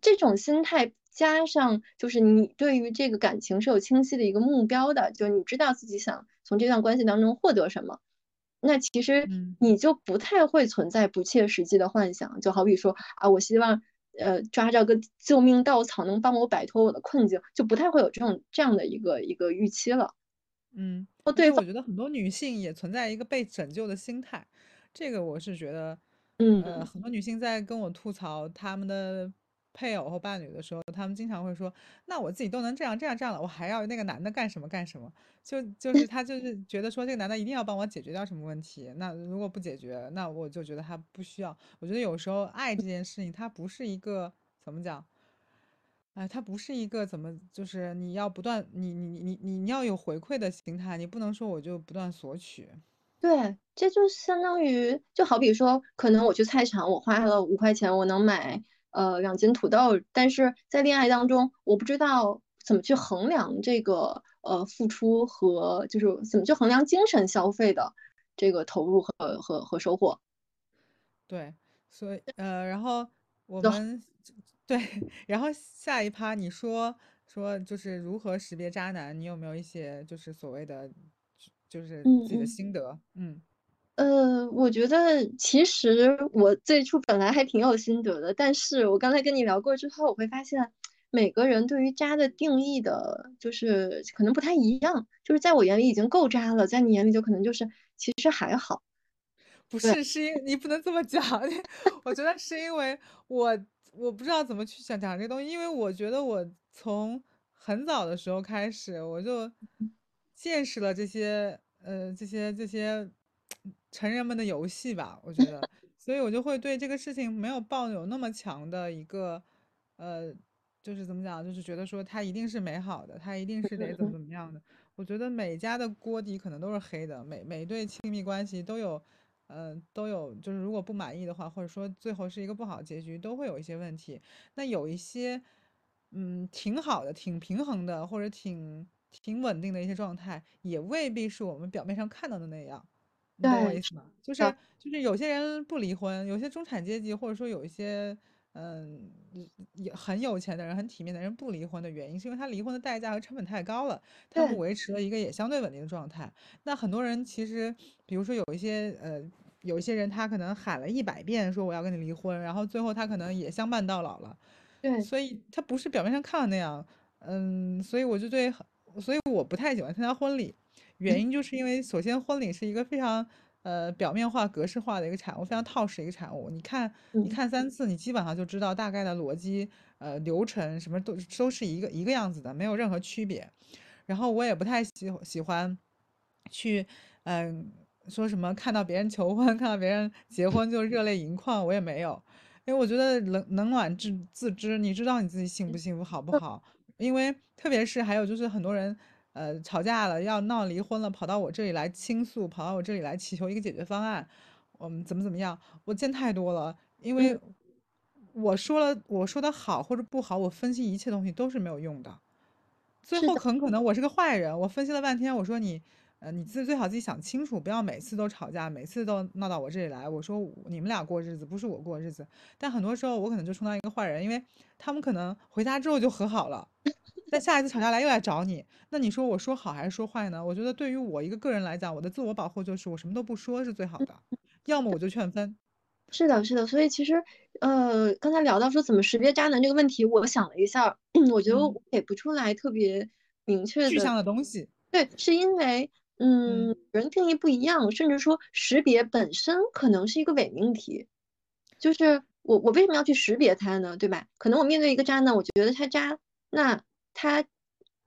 Speaker 2: 这种心态加上就是你对于这个感情是有清晰的一个目标的，就你知道自己想从这段关系当中获得什么，那其实你就不太会存在不切实际的幻想，就好比说啊我希望。呃，抓着个救命稻草能帮我摆脱我的困境，就不太会有这种这样的一个一个预期了。
Speaker 1: 嗯，哦，
Speaker 2: 对，
Speaker 1: 我觉得很多女性也存在一个被拯救的心态，这个我是觉得，
Speaker 2: 嗯，
Speaker 1: 呃，很多女性在跟我吐槽她们的。配偶或伴侣的时候，他们经常会说：“那我自己都能这样这样这样了，我还要那个男的干什么干什么？”就就是他就是觉得说这个男的一定要帮我解决掉什么问题。那如果不解决，那我就觉得他不需要。我觉得有时候爱这件事情，它不是一个怎么讲？哎，它不是一个怎么就是你要不断你你你你你要有回馈的心态，你不能说我就不断索取。
Speaker 2: 对，这就相当于就好比说，可能我去菜场，我花了五块钱，我能买。呃，两斤土豆，但是在恋爱当中，我不知道怎么去衡量这个呃付出和就是怎么去衡量精神消费的这个投入和和和收获。
Speaker 1: 对，所以呃，然后我们 对，然后下一趴你说说就是如何识别渣男，你有没有一些就是所谓的就是自己的心得？嗯。
Speaker 2: 呃，我觉得其实我最初本来还挺有心得的，但是我刚才跟你聊过之后，我会发现每个人对于渣的定义的，就是可能不太一样。就是在我眼里已经够渣了，在你眼里就可能就是其实还好。
Speaker 1: 不是，是因你不能这么讲。我觉得是因为我我不知道怎么去讲讲这个东西，因为我觉得我从很早的时候开始我就见识了这些呃这些这些。成人们的游戏吧，我觉得，所以我就会对这个事情没有抱有那么强的一个，呃，就是怎么讲，就是觉得说它一定是美好的，它一定是得怎么怎么样的。我觉得每家的锅底可能都是黑的，每每对亲密关系都有，呃，都有，就是如果不满意的话，或者说最后是一个不好结局，都会有一些问题。那有一些，嗯，挺好的，挺平衡的，或者挺挺稳定的一些状态，也未必是我们表面上看到的那样。你懂我意思吗？就是就是有些人不离婚，有些中产阶级或者说有一些嗯也很有钱的人、很体面的人不离婚的原因，是因为他离婚的代价和成本太高了，他们维持了一个也相对稳定的状态。那很多人其实，比如说有一些呃有一些人，他可能喊了一百遍说我要跟你离婚，然后最后他可能也相伴到老了。
Speaker 2: 对，
Speaker 1: 所以他不是表面上看的那样。嗯，所以我就对，所以我不太喜欢参加婚礼。原因就是因为，首先婚礼是一个非常呃表面化、格式化的一个产物，非常套式一个产物。你看，你看三次，你基本上就知道大概的逻辑、呃流程什么都都是一个一个样子的，没有任何区别。然后我也不太喜喜欢去嗯说什么看到别人求婚、看到别人结婚就热泪盈眶，我也没有，因为我觉得冷冷暖自自知，你知道你自己幸不幸福、好不好？因为特别是还有就是很多人。呃，吵架了要闹离婚了，跑到我这里来倾诉，跑到我这里来祈求一个解决方案，我们怎么怎么样？我见太多了，因为我说了，我说的好或者不好，我分析一切东西都是没有用的，最后很可能我是个坏人。我分析了半天，我说你，呃，你自己最好自己想清楚，不要每次都吵架，每次都闹到我这里来。我说你们俩过日子，不是我过日子。但很多时候我可能就充当一个坏人，因为他们可能回家之后就和好了。在下一次吵架来又来找你，那你说我说好还是说坏呢？我觉得对于我一个个人来讲，我的自我保护就是我什么都不说是最好的，要么我就劝分。
Speaker 2: 是的，是的。所以其实，呃，刚才聊到说怎么识别渣男这个问题，我想了一下，我觉得我给不出来特别明确的
Speaker 1: 具象的东西。
Speaker 2: 对，是因为，嗯，人定义不一样，甚至说识别本身可能是一个伪命题。就是我我为什么要去识别他呢？对吧？可能我面对一个渣男，我觉得他渣，那。他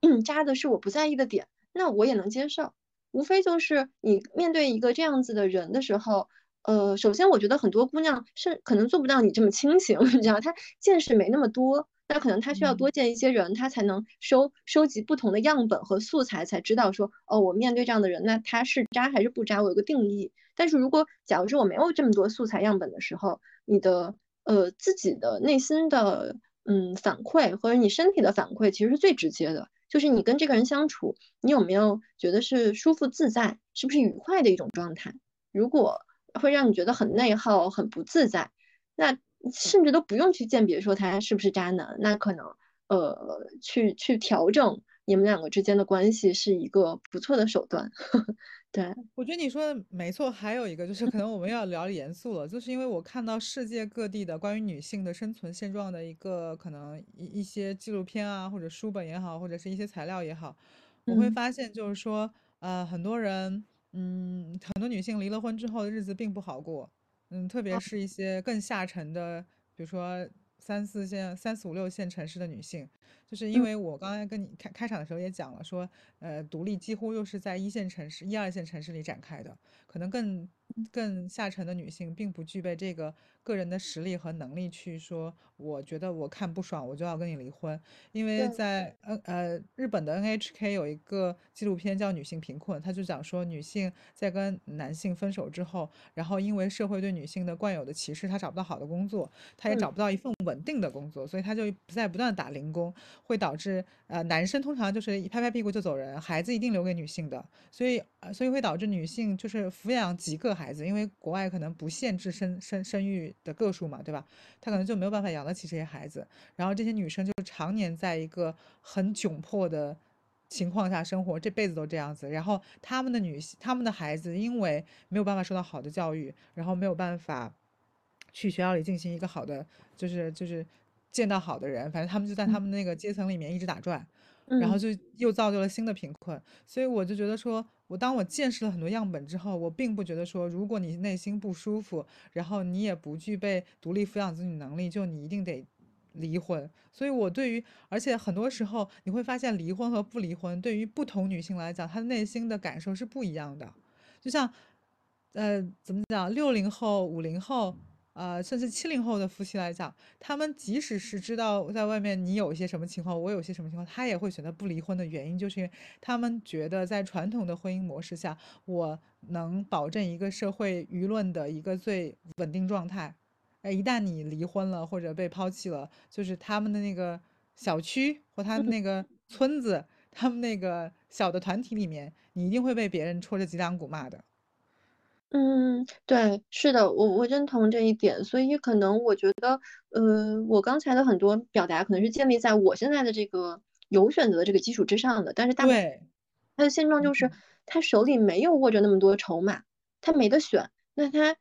Speaker 2: 嗯扎的是我不在意的点，那我也能接受。无非就是你面对一个这样子的人的时候，呃，首先我觉得很多姑娘是可能做不到你这么清醒，你知道，她见识没那么多，那可能她需要多见一些人，她才能收收集不同的样本和素材，才知道说，哦，我面对这样的人，那他是渣还是不渣，我有个定义。但是如果假如说我没有这么多素材样本的时候，你的呃自己的内心的。嗯反馈或者你身体的反馈，其实是最直接的。就是你跟这个人相处，你有没有觉得是舒服自在，是不是愉快的一种状态？如果会让你觉得很内耗、很不自在，那甚至都不用去鉴别说他是不是渣男，那可能呃去去调整你们两个之间的关系是一个不错的手段。对，
Speaker 1: 我觉得你说的没错。还有一个就是，可能我们要聊严肃了，就是因为我看到世界各地的关于女性的生存现状的一个可能一一些纪录片啊，或者书本也好，或者是一些材料也好，我会发现就是说，呃，很多人，嗯，很多女性离了婚之后的日子并不好过，嗯，特别是一些更下沉的，比如说三四线、三四五六线城市的女性。就是因为我刚才跟你开开场的时候也讲了，说，呃，独立几乎又是在一线城市、一二线城市里展开的，可能更更下沉的女性并不具备这个。个人的实力和能力去说，我觉得我看不爽，我就要跟你离婚。因为在 N 呃日本的 NHK 有一个纪录片叫《女性贫困》，他就讲说女性在跟男性分手之后，然后因为社会对女性的惯有的歧视，她找不到好的工作，她也找不到一份稳定的工作，所以她就在不断打零工，会导致呃男生通常就是一拍拍屁股就走人，孩子一定留给女性的，所以所以会导致女性就是抚养几个孩子，因为国外可能不限制生生生育。的个数嘛，对吧？他可能就没有办法养得起这些孩子，然后这些女生就常年在一个很窘迫的情况下生活，这辈子都这样子。然后他们的女性，他们的孩子因为没有办法受到好的教育，然后没有办法去学校里进行一个好的，就是就是见到好的人，反正他们就在他们那个阶层里面一直打转。然后就又造就了新的贫困，所以我就觉得说，我当我见识了很多样本之后，我并不觉得说，如果你内心不舒服，然后你也不具备独立抚养子女能力，就你一定得离婚。所以我对于，而且很多时候你会发现，离婚和不离婚对于不同女性来讲，她的内心的感受是不一样的。就像，呃，怎么讲，六零后、五零后。呃，甚至七零后的夫妻来讲，他们即使是知道在外面你有一些什么情况，我有些什么情况，他也会选择不离婚的原因，就是因为他们觉得在传统的婚姻模式下，我能保证一个社会舆论的一个最稳定状态。哎，一旦你离婚了或者被抛弃了，就是他们的那个小区或他们那个村子，他们那个小的团体里面，你一定会被别人戳着脊梁骨骂的。
Speaker 2: 嗯，对，是的，我我认同这一点，所以可能我觉得，呃，我刚才的很多表达可能是建立在我现在的这个有选择的这个基础之上的，但是大
Speaker 1: 对，
Speaker 2: 他的现状就是他手里没有握着那么多筹码，他没得选，那他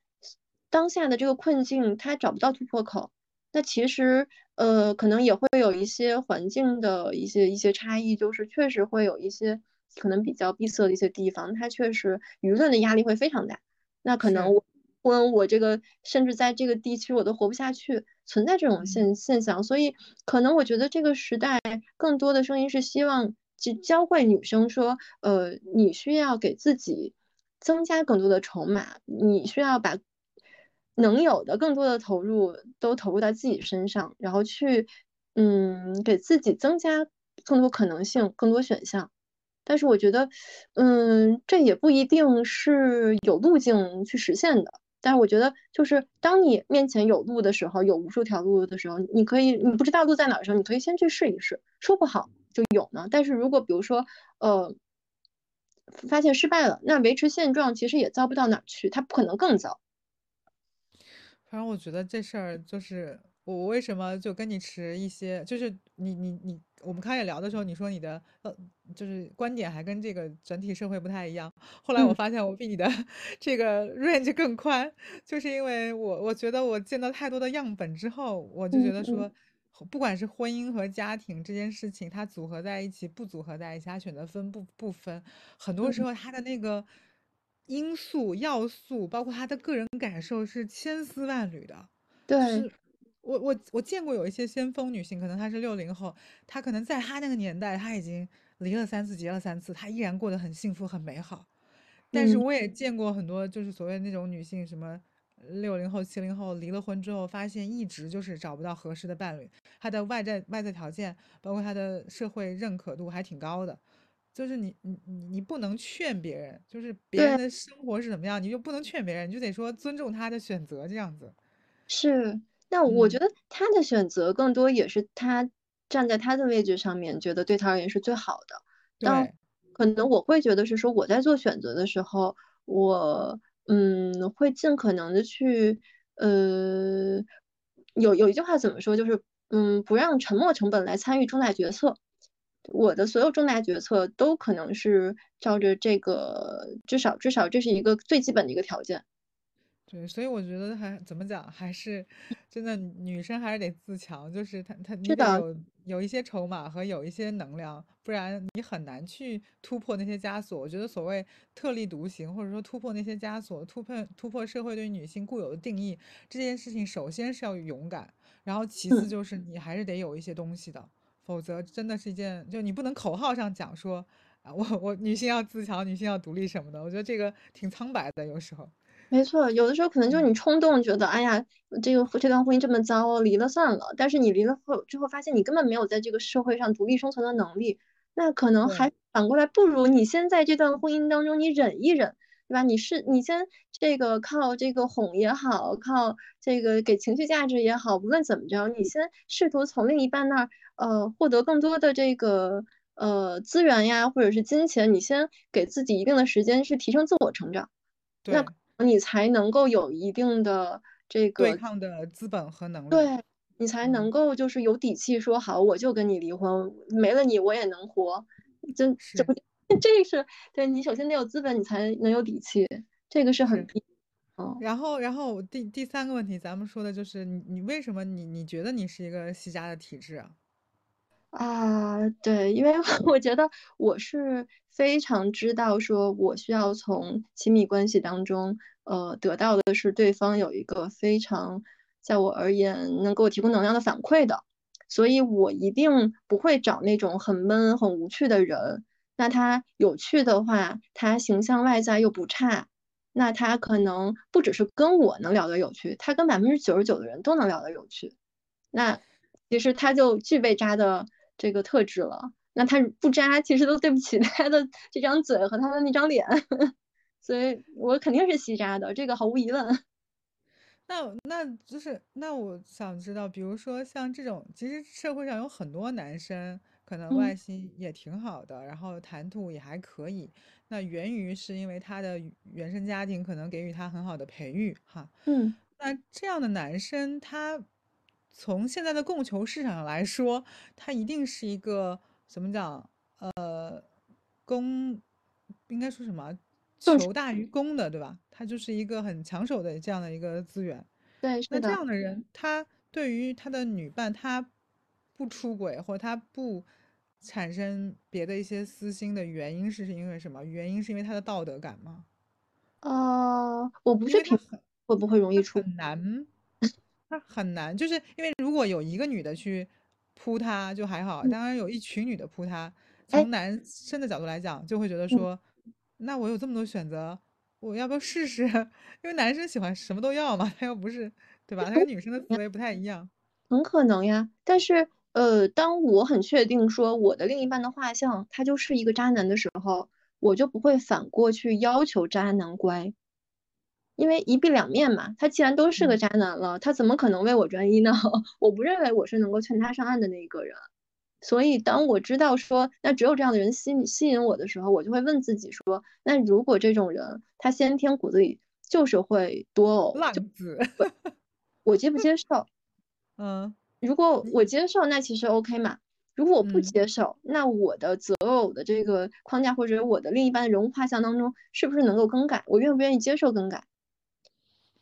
Speaker 2: 当下的这个困境他找不到突破口，那其实呃可能也会有一些环境的一些一些差异，就是确实会有一些可能比较闭塞的一些地方，他确实舆论的压力会非常大。那可能我婚我这个甚至在这个地区我都活不下去，存在这种现现象，所以可能我觉得这个时代更多的声音是希望去教会女生说，呃，你需要给自己增加更多的筹码，你需要把能有的更多的投入都投入到自己身上，然后去嗯给自己增加更多可能性，更多选项。但是我觉得，嗯，这也不一定是有路径去实现的。但是我觉得，就是当你面前有路的时候，有无数条路的时候，你可以，你不知道路在哪的时候，你可以先去试一试，说不好就有呢。但是如果比如说，呃，发现失败了，那维持现状其实也糟不到哪儿去，它不可能更糟。
Speaker 1: 反正我觉得这事儿就是。我为什么就跟你持一些，就是你你你，我们开始聊的时候，你说你的呃，就是观点还跟这个整体社会不太一样。后来我发现我比你的这个 range 更宽，就是因为我我觉得我见到太多的样本之后，我就觉得说，不管是婚姻和家庭这件事情，它组合在一起不组合在一起，它选择分不不分，很多时候它的那个因素要素，包括他的个人感受是千丝万缕的，
Speaker 2: 对。
Speaker 1: 我我我见过有一些先锋女性，可能她是六零后，她可能在她那个年代，她已经离了三次，结了三次，她依然过得很幸福很美好。但是我也见过很多，就是所谓那种女性，什么六零后、七零后离了婚之后，发现一直就是找不到合适的伴侣，她的外在外在条件，包括她的社会认可度还挺高的。就是你你你你不能劝别人，就是别人的生活是怎么样，你就不能劝别人，你就得说尊重他的选择这样子。
Speaker 2: 是。那我觉
Speaker 1: 嗯，
Speaker 2: 得他的选择更多也是他站在他的位置上面，觉得对他而言是最好的。当，可能我会觉得是说我在做选择的时候，我嗯会尽可能的去呃有有一句话怎么说，就是嗯不让沉没成本来参与重大决策。我的所有重大决策都可能是照着这个，至少至少这是一个最基本的一个条件。
Speaker 1: 对，所以我觉得还怎么讲，还是真的女生还是得自强，就是她她你，得有有一些筹码和有一些能量，不然你很难去突破那些枷锁。我觉得所谓特立独行，或者说突破那些枷锁，突破突破社会对女性固有的定义，这件事情首先是要勇敢，然后其次
Speaker 2: 嗯。
Speaker 1: 就是你还是得有一些东西的，否则真的是一件就你不能口号上讲说啊我我女性要自强，女性要独立什么的，我觉得这个挺苍白的，有时候。
Speaker 2: 没错，有的时候可能就是
Speaker 1: 嗯，
Speaker 2: 你冲动，觉得哎呀，这个这段婚姻这么糟，离了算了。但是你离了后之后，发现你根本没有在这个社会上独立生存的能力，那可能还反过来，不如你先在这段婚姻当中你忍一忍，对吧？你是你先这个靠这个哄也好，靠这个给情绪价值也好，无论怎么着，你先试图从另一半那儿呃获得更多的这个呃资源呀，或者是金钱，你先给自己一定的时间去提升自我成长。那你才能够有一定的这个，
Speaker 1: 对抗的资本和能力。
Speaker 2: 对，你才能
Speaker 1: 嗯，
Speaker 2: 够就是有底气说好，我就跟你离婚，没了你我也能活。真这
Speaker 1: 是
Speaker 2: 不 这是对你首先得有资本，你才能有底气，这个是很嗯。
Speaker 1: 然后，然后第第三个问题，咱们说的就是你你为什么你你觉得你是一个西家的体质啊？
Speaker 2: 啊，对，因为 我觉得我是非常知道，说我需要从亲密关系当中，呃，得到的是对方有一个非常，在我而言能给我提供能量的反馈的，所以我一定不会找那种很闷、很无趣的人。那他有趣的话，他形象外在又不差，那他可能不只是跟我能聊得有趣，他跟百分之九十九的人都能聊得有趣。那其实他就具备渣的这个特质了。那他不渣，其实都对不起 他的这张嘴和他的那张脸，所以我肯定是吸渣的，这个毫无疑问。
Speaker 1: 那那就是那我想知道，比如说像这种，其实社会上有很多男生可能
Speaker 2: 嗯
Speaker 1: 外形也挺好的，然后谈吐也还可以，那源于是因为他的原生家庭可能给予他很好的培育哈。
Speaker 2: 嗯
Speaker 1: 那这样的男生，他从现在的供求市场上来说，它一定是一个怎么讲？呃供应该说什么？求大于供的，对吧？它就是一个很抢手的这样的一个资源。
Speaker 2: 对，
Speaker 1: 那这。样的人，他对于他的女伴，他不出轨或者他不产生别的一些私心的原因是因为什么？原因是因为他的道德感吗？
Speaker 2: 呃，我不是评
Speaker 1: 因为他很
Speaker 2: 会不会容易出，
Speaker 1: 他很难，他很难，就是因为如果有一个女的去扑他就还好，
Speaker 2: 嗯，
Speaker 1: 当然有一群女的扑他，
Speaker 2: 哎，
Speaker 1: 从男生的角度来讲，就会觉得
Speaker 2: 嗯，
Speaker 1: 说，那我有这么多选择，我要不要试试？因为男生喜欢什么都要嘛，他又不是，对吧？他跟女生的思维不太一样。
Speaker 2: 很可能呀。但是，呃，当我很确定说我的另一半的画像他就是一个渣男的时候，我就不会反过去要求渣男乖。因为一币两面嘛，他既然都是个
Speaker 1: 嗯，
Speaker 2: 渣男了，他怎么可能为我专一呢？我不认为我是能够劝他上岸的那一个人。所以，当我知道说，那只有这样的人吸引吸引我的时候，我就会问自己说，那如果这种人他先天骨子里就是会多偶，就
Speaker 1: 浪子，
Speaker 2: 我接不接受？
Speaker 1: 嗯，
Speaker 2: 如果我接受，那其实 OK 嘛。如果我不
Speaker 1: 嗯。
Speaker 2: 接受，那我的择偶的这个框架或者我的另一半的人物画像当中，是不是能够更改？我愿不愿意接受更改？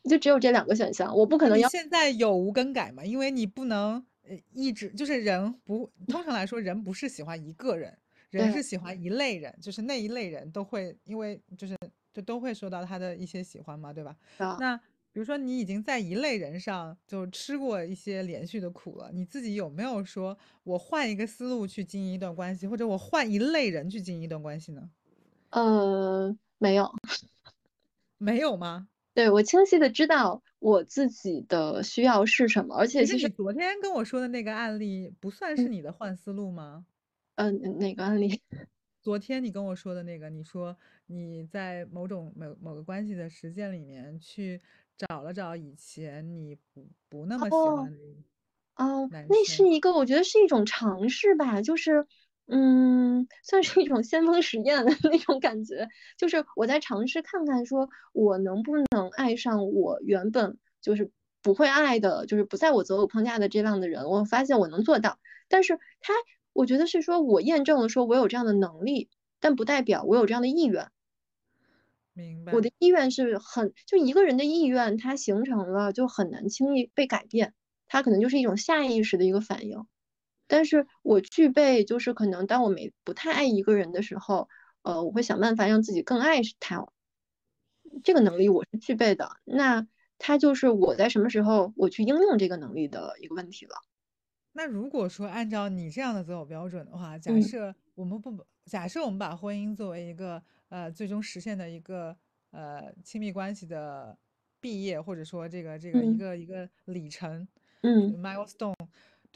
Speaker 2: 就只有这两个选项，我不可能要。
Speaker 1: 现在有无更改嘛？因为你不能呃一直就是人不通常来说人不是喜欢一个人，人是喜欢一类人，就是那一类人都会因为就是就都会受到他的一些喜欢嘛，对吧？
Speaker 2: 的，
Speaker 1: 那比如说你已经在一类人上就吃过一些连续的苦了，你自己有没有说我换一个思路去经营一段关系，或者我换一类人去经营一段关系呢？
Speaker 2: 呃，没有。
Speaker 1: 没有吗？
Speaker 2: 对，我清晰的知道我自己的需要是什么，而且其实，
Speaker 1: 你昨天跟我说的那个案例不算是
Speaker 2: 嗯
Speaker 1: 你的换思路吗？
Speaker 2: 嗯、呃，哪个案例？
Speaker 1: 昨天你跟我说的那个，你说你在某种某某个关系的实践里面去找了找以前你不不那么喜
Speaker 2: 哦
Speaker 1: 欢的
Speaker 2: 哦，
Speaker 1: 男
Speaker 2: 那是。一个我觉得是一种尝试吧，就是嗯，算是一种先锋实验的那种感觉，就是我在尝试看看，说我能不能爱上我原本就是不会爱的，就是不在我择偶框架的这样的人，我发现我能做到，但是他，我觉得是说我验证了说我有这样的能力，但不代表我有这样的意愿。
Speaker 1: 明白。
Speaker 2: 我的意愿是很，就一个人的意愿，它形成了就很难轻易被改变，它可能就是一种下意识的一个反应。但是我具备，就是可能当我没不太爱一个人的时候，呃，我会想办法让自己更爱他，这个能力我是具备的。那他就是我在什么时候我去应用这个能力的一个问题了。
Speaker 1: 那如果说按照你这样的择偶标准的话，假
Speaker 2: 嗯
Speaker 1: 设我们不假设我们把婚姻作为一个呃最终实现的一个呃亲密关系的毕业，或者说这个这个一
Speaker 2: 嗯
Speaker 1: 个一个里程
Speaker 2: 嗯。
Speaker 1: milestone，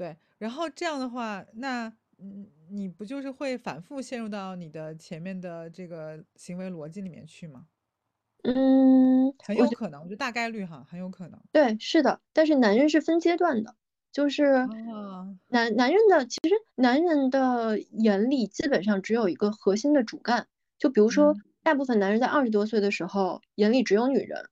Speaker 1: 对，然后这样的话，那嗯你不就是会反复陷入到你的前面的这个行为逻辑里面去吗？
Speaker 2: 嗯，
Speaker 1: 很有可能，就大概率哈，很有可能。
Speaker 2: 对，是的，但是男人是分阶段的，就是
Speaker 1: 啊，
Speaker 2: 男男人的，其实男人的眼里基本上只有一个核心的主干，就比如说，
Speaker 1: 嗯
Speaker 2: 大部分男人在二十多岁的时候眼里只有女人，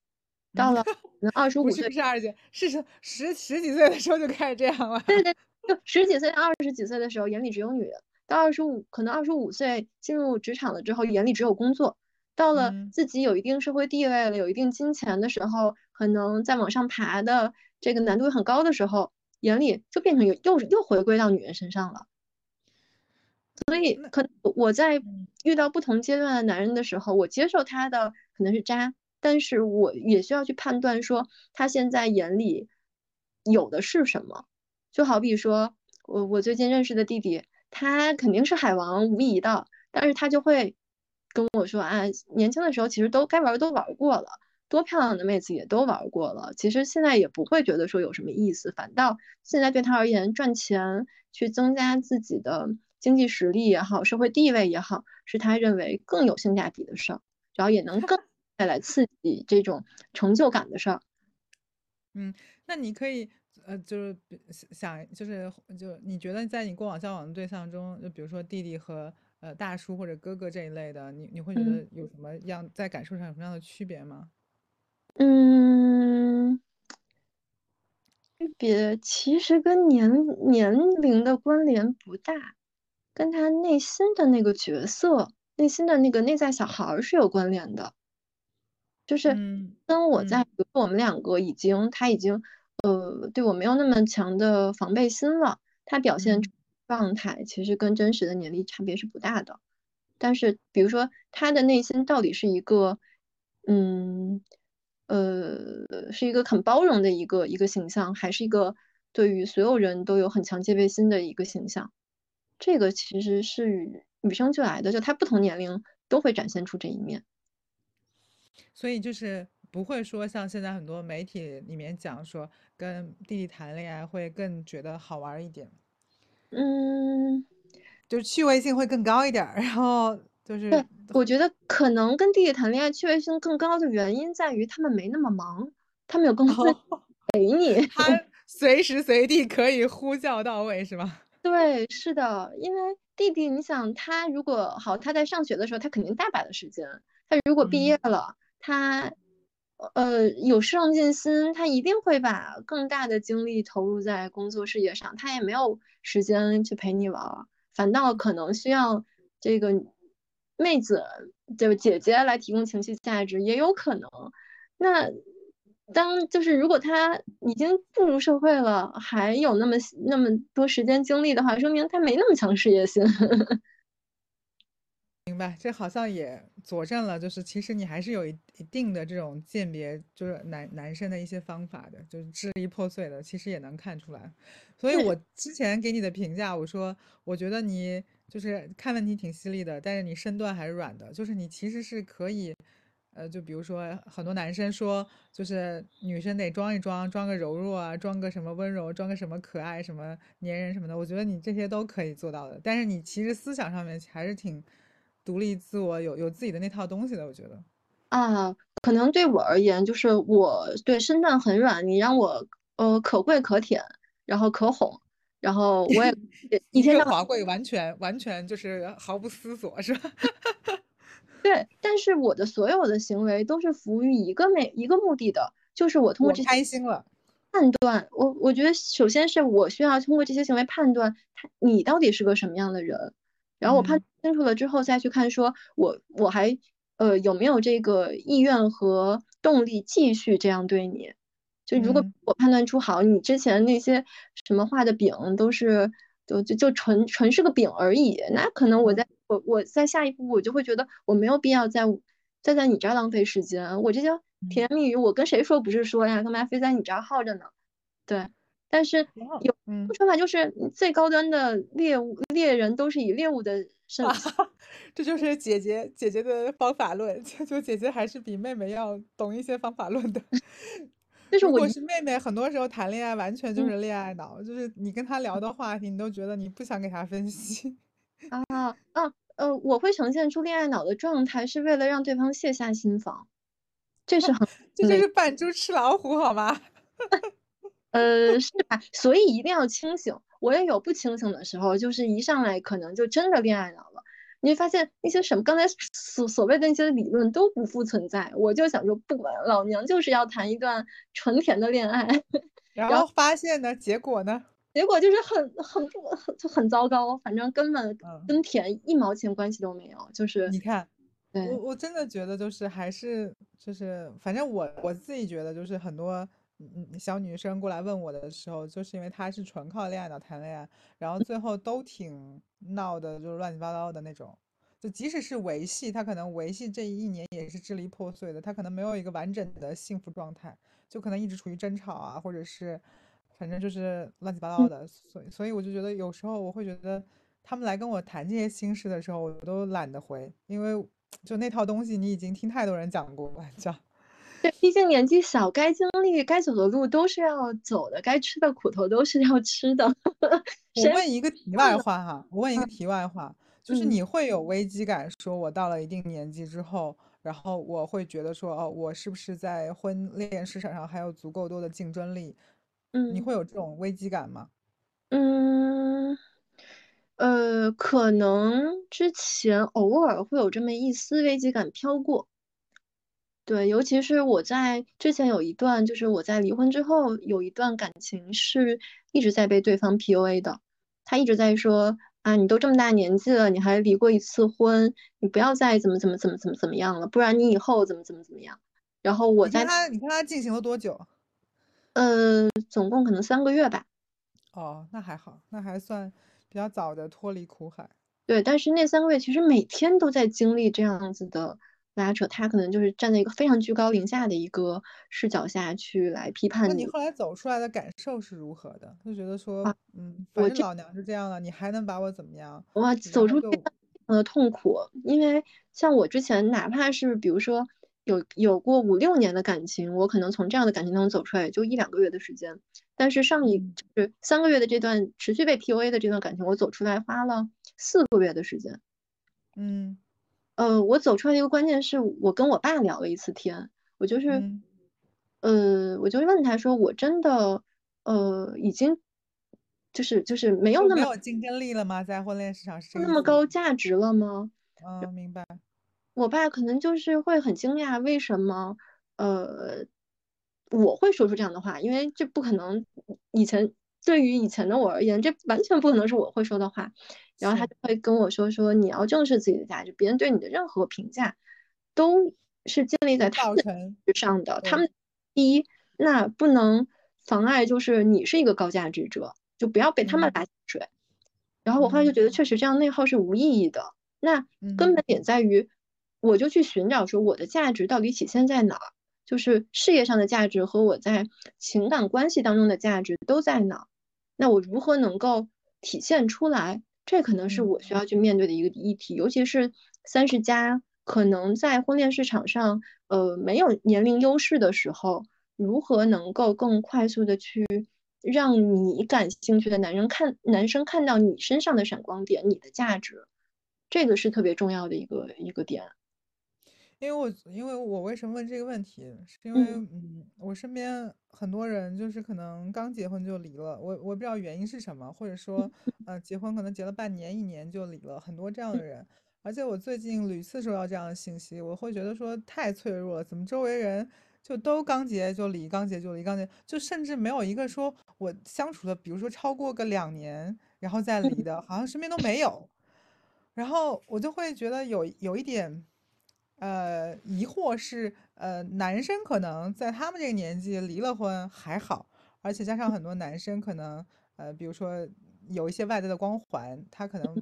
Speaker 2: 到
Speaker 1: 嗯，
Speaker 2: 了可 能二十五岁，
Speaker 1: 是二姐，是十十十几岁的时候就开始这样了。
Speaker 2: 对对，就十几岁、二十几岁的时候眼里只有女人，到二十五，可能二十五岁进入职场了之后眼里只有工作，到了
Speaker 1: 嗯
Speaker 2: 自己有一定社会地位了、有一定金钱的时候，可能在往上爬的这个难度很高的时候，眼里就变成又又又回归到女人身上了。
Speaker 1: 所
Speaker 2: 以可我在
Speaker 1: 嗯
Speaker 2: 遇到不同阶段的男人的时候，我接受他的可能是渣，但是我也需要去判断说他现在眼里有的是什么。就好比说我我最近认识的弟弟，他肯定是海王无疑的，但是他就会跟我说啊，年轻的时候其实都该玩的都玩过了，多漂亮的妹子也都玩过了，其实现在也不会觉得说有什么意思，反倒现在对他而言，赚钱去增加自己的经济实力也好，社会地位也好，是他认为更有性价比的事儿，然后也能更带来刺激这种成就感的事儿。
Speaker 1: 嗯，那你可以呃，就是比想就是就你觉得在你过往交往的对象中，就比如说弟弟和呃大叔或者哥哥这一类的，你你会觉
Speaker 2: 嗯
Speaker 1: 得有什么样在感受上有什么样的区别吗？
Speaker 2: 嗯，区别其实跟年年龄的关联不大，跟他内心的那个角色、内心的那个内在小孩是有关联的。就是
Speaker 1: 嗯
Speaker 2: 跟我在，
Speaker 1: 嗯
Speaker 2: 比如说我们两个已经，他已经，呃，对我没有那么强的防备心了，他表现状态其实跟真实的年龄差别是不大的。但是，比如说他的内心到底是一个，嗯，呃，是一个很包容的一个一个形象，还是一个对于所有人都有很强戒备心的一个形象？这个其实是与与生俱来的，就他不同年龄都会展现出这一面。
Speaker 1: 所以就是不会说像现在很多媒体里面讲说跟弟弟谈恋爱会更觉得好玩儿一点，
Speaker 2: 嗯。
Speaker 1: 就是趣味性会更高一点儿，然后就是
Speaker 2: 对，我觉得可能跟弟弟谈恋爱趣味性更高的原因在于他们没那么忙，他们有更多陪你。
Speaker 1: 他 随时随地可以呼叫到位，是吗？
Speaker 2: 对，是的，因为弟弟，你想他如果好，他在上学的时候，他肯定大把的时间。他如果毕业
Speaker 1: 嗯
Speaker 2: 了，他呃有上进心，他一定会把更大的精力投入在工作事业上，他也没有时间去陪你玩，反倒可能需要这个妹子，就姐姐来提供情绪价值，也有可能。那当就是如果他已经步入社会了，还有那么那么多时间精力的话，说明他没那么强事业心。
Speaker 1: 明白，这好像也佐证了，就是其实你还是有一一定的这种鉴别，就是男男生的一些方法的，就是支离破碎的，其实也能看出来。所以，我之前给你的评价，我说我觉得你就是看问题挺犀利的，但是你身段还是软的，就是你其实是可以，呃，就比如说很多男生说，就是女生得装一装，装个柔弱啊，装个什么温柔，装个什么可爱，什么粘人什么的，我觉得你这些都可以做到的。但是你其实思想上面还是挺独立自我，有有自己的那套东西的，我觉得。
Speaker 2: 啊，可能对我而言，就是我对身段很软，你让我呃可跪可舔，然后可哄，然后我也 一天到
Speaker 1: 华贵完全完全就是毫不思索，是吧？
Speaker 2: 对，但是我的所有的行为都是服务于一个每一个目的的，就是我通过这些
Speaker 1: 开心了。
Speaker 2: 判断我，我觉得首先是我需要通过这些行为判断他你到底是个什么样的人，然后我判清楚了之后再去看，说我我还呃有没有这个意愿和动力继续这样对你。就如果我判断出好，你之前那些什么画的饼都是就就就纯纯是个饼而已，那可能我在我我在下一步我就会觉得我没有必要在再在你这儿浪费时间，我这些。甜言蜜语，我跟谁说不是说呀？干嘛非在你这儿耗着呢？对，但是有说法就是最高端的猎物猎人都是以猎物的身份，
Speaker 1: 这就是姐姐姐姐的方法论。就姐姐还是比妹妹要懂一些方法论的。
Speaker 2: 但是我
Speaker 1: 是妹妹，很多时候谈恋爱完全就是恋爱脑，就是你跟她聊的话题，你都觉得你不想给她分析。
Speaker 2: 啊啊呃，我会呈现出恋爱脑的状态，是为了让对方卸下心防。这是 很，
Speaker 1: 这就是扮猪吃老虎，好吗？
Speaker 2: 呃，是吧？所以一定要清醒。我也有不清醒的时候，就是一上来可能就真的恋爱脑了。你会发现那些什么刚才所所谓的那些理论都不复存在。我就想说，不管老娘就是要谈一段纯甜的恋爱。
Speaker 1: 然后发现呢？结果呢？
Speaker 2: 结果就是很很不很就很糟糕。反正根本跟甜一毛钱关系都没有。就是
Speaker 1: 你看。我我真的觉得就是还是就是反正我我自己觉得就是很多嗯小女生过来问我的时候，就是因为她是纯靠恋爱脑谈恋爱，然后最后都挺闹的，就是乱七八糟的那种。就即使是维系，她可能维系这一年也是支离破碎的，她可能没有一个完整的幸福状态，就可能一直处于争吵啊，或者是反正就是乱七八糟的。所以所以我就觉得有时候我会觉得他们来跟我谈这些心事的时候，我都懒得回，因为。就那套东西，你已经听太多人讲过了，讲。
Speaker 2: 对，毕竟年纪小，该经历、该走的路都是要走的，该吃的苦头都是要吃的。
Speaker 1: 我问一个题外话哈，我问一个题外话，就是你会有危机感，说我到了一定年纪之后，然后我会觉得说，哦，我是不是在婚恋市场上还有足够多的竞争力？
Speaker 2: 嗯，
Speaker 1: 你会有这种危机感吗？
Speaker 2: 嗯。呃，可能之前偶尔会有这么一丝危机感飘过，对，尤其是我在之前有一段，就是我在离婚之后有一段感情是一直在被对方 PUA 的，他一直在说啊，你都这么大年纪了，你还离过一次婚，你不要再怎么怎么怎么怎么怎么样了，不然你以后怎么怎么怎么样。然后我在
Speaker 1: 他，你看他进行了多久？
Speaker 2: 呃，总共可能三个月吧。
Speaker 1: 哦，那还好，那还算。比较早的脱离苦海，
Speaker 2: 对，但是那三个月其实每天都在经历这样子的拉扯，他可能就是站在一个非常居高临下的一个视角下去来批判
Speaker 1: 你。那你后来走出来的感受是如何的？就觉得说，嗯，反正老娘是这样了，你还能把我怎么样？
Speaker 2: 哇，走出非常的痛苦，因为像我之前，哪怕是比如说。有有过五六年的感情，我可能从这样的感情当中走出来，也就一两个月的时间。但是上一就是三个月的这段持续被 PUA 的这段感情，我走出来花了四个月的时间。
Speaker 1: 嗯，
Speaker 2: 呃，我走出来的一个关键是我跟我爸聊了一次天，我就是，呃，我就问他说，我真的，呃，已经就是就是没有那么
Speaker 1: 没有竞争力了吗？在婚恋市场是
Speaker 2: 那么高价值了吗？
Speaker 1: 嗯，明白。
Speaker 2: 我爸可能就是会很惊讶，为什么，呃，我会说出这样的话，因为这不可能。以前对于以前的我而言，这完全不可能是我会说的话。然后他就会跟我说说，你要正视自己的价值，别人对你的任何评价都是建立在他们之上的。他们第一，那不能妨碍，就是你是一个高价值者，就不要被他们拉水。然后我后来就觉得，确实这样内耗是无意义的。那根本点在于。我就去寻找说我的价值到底体现在哪儿，就是事业上的价值和我在情感关系当中的价值都在哪儿，那我如何能够体现出来？这可能是我需要去面对的一个议题，尤其是三十加，可能在婚恋市场上，呃，没有年龄优势的时候，如何能够更快速的去让你感兴趣的男人看男生看到你身上的闪光点，你的价值，这个是特别重要的一个一个点。
Speaker 1: 因为我因为我为什么问这个问题，是因为
Speaker 2: 嗯
Speaker 1: 嗯，我身边很多人就是可能刚结婚就离了，我我不知道原因是什么，或者说 呃结婚可能结了半年一年就离了，很多这样的人。而且我最近屡次收到这样的信息，我会觉得说太脆弱了，怎么周围人就都刚结就离，刚结就离，刚结就甚至没有一个说我相处了，比如说超过个两年然后再离的，好像身边都没有。然后我就会觉得有有一点，呃，疑惑是，呃，男生可能在他们这个年纪离了婚还好，而且加上很多男生可能，呃，比如说有一些外在的光环，他可能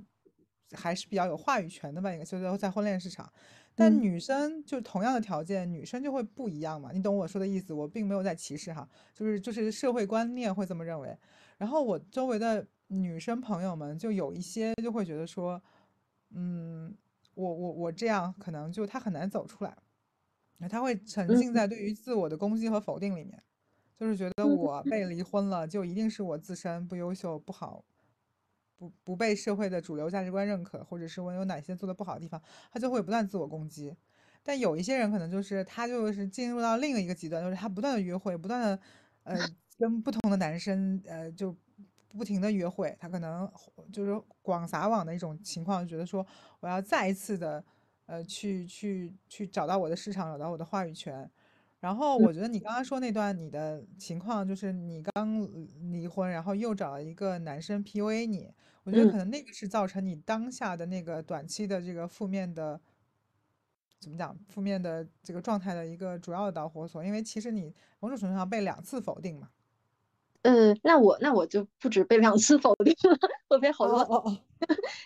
Speaker 1: 还是比较有话语权的吧，应该就是在婚恋市场。但
Speaker 2: 嗯
Speaker 1: 女生就同样的条件，女生就会不一样嘛，你懂我说的意思，我并没有在歧视哈，就是就是社会观念会这么认为。然后我周围的女生朋友们就有一些就会觉得说。嗯，我我我这样可能就他很难走出来，他会沉浸。
Speaker 2: 嗯
Speaker 1: 在对于自我的攻击和否定里面，就是觉得
Speaker 2: 嗯
Speaker 1: 我被。离婚了，就一定是我自身不优秀、不好，不不被社会的主流价值观认可，或者是我有哪些做的不好的地方，他就会不断自我攻击。但有一些人可能就是他就是进入到另一个极端，就是他不断的约会，不断的呃跟不同的男生呃就不停的约会，他可能就是广撒网的一种情况，觉得说我要再一次的呃去去去找到我的市场，找到我的话语权。然后
Speaker 2: 嗯
Speaker 1: 我觉得你刚刚说那段你的情况，就是你刚离婚，然后又找了一个男生 PUA 你，我觉得
Speaker 2: 嗯
Speaker 1: 可能那个是造成你当下的那个短期的这个负面的。怎么讲负面的这个状态的一个主要的导火索，因为其实你某种程度上被两次否定嘛。
Speaker 2: 呃，那我那我就不止被两次否定了，我被
Speaker 1: 哦
Speaker 2: 好多
Speaker 1: 哦哦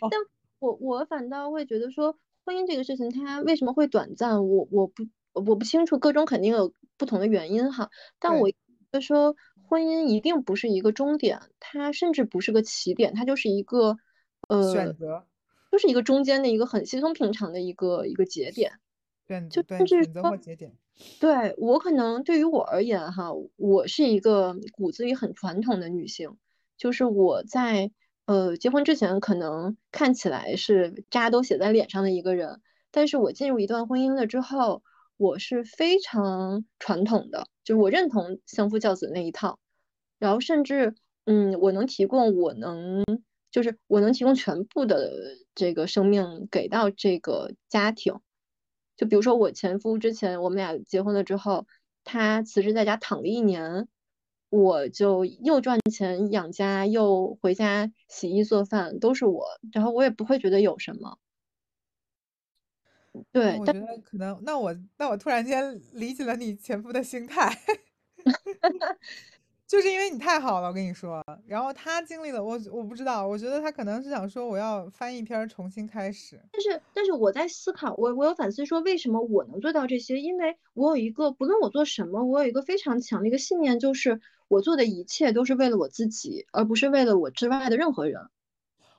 Speaker 1: 哦，
Speaker 2: 但我我反倒会觉得说，婚姻这个事情它为什么会短暂，我我不我不清楚，各种肯定有不同的原因哈。但我
Speaker 1: 对，
Speaker 2: 觉得说，婚姻一定不是一个终点，它甚至不是个起点，它就是一个
Speaker 1: 选择，
Speaker 2: 就是一个中间的一个很稀松平常的一个一个节点。
Speaker 1: 选，
Speaker 2: 就甚至说，
Speaker 1: 或节点。
Speaker 2: 对，我可能对于我而言哈，我是一个骨子里很传统的女性，就是我在呃结婚之前可能看起来是渣都写在脸上的一个人，但是我进入一段婚姻了之后，我是非常传统的，就是我认同相夫教子那一套，然后甚至嗯，我能提供我能就是我能提供全部的这个生命给到这个家庭。就比如说我前夫之前我们俩结婚了之后，他辞职在家躺了一年，我就又赚钱养家，又回家洗衣做饭，都是我，然后我也不会觉得有什么。
Speaker 1: 啊，
Speaker 2: 对，但
Speaker 1: 我觉得可能，那我那我突然间理解了你前夫的心态，就是因为你太好了，我跟你说。然后他经历了，我我不知道，我觉得他可能是想说我要翻一篇儿重新开始。
Speaker 2: 但是但是我在思考，我我有反思说，为什么我能做到这些？因为我有一个，不论我做什么，我有一个非常强的一个信念，就是我做的一切都是为了我自己，而不是为了我之外的任何人。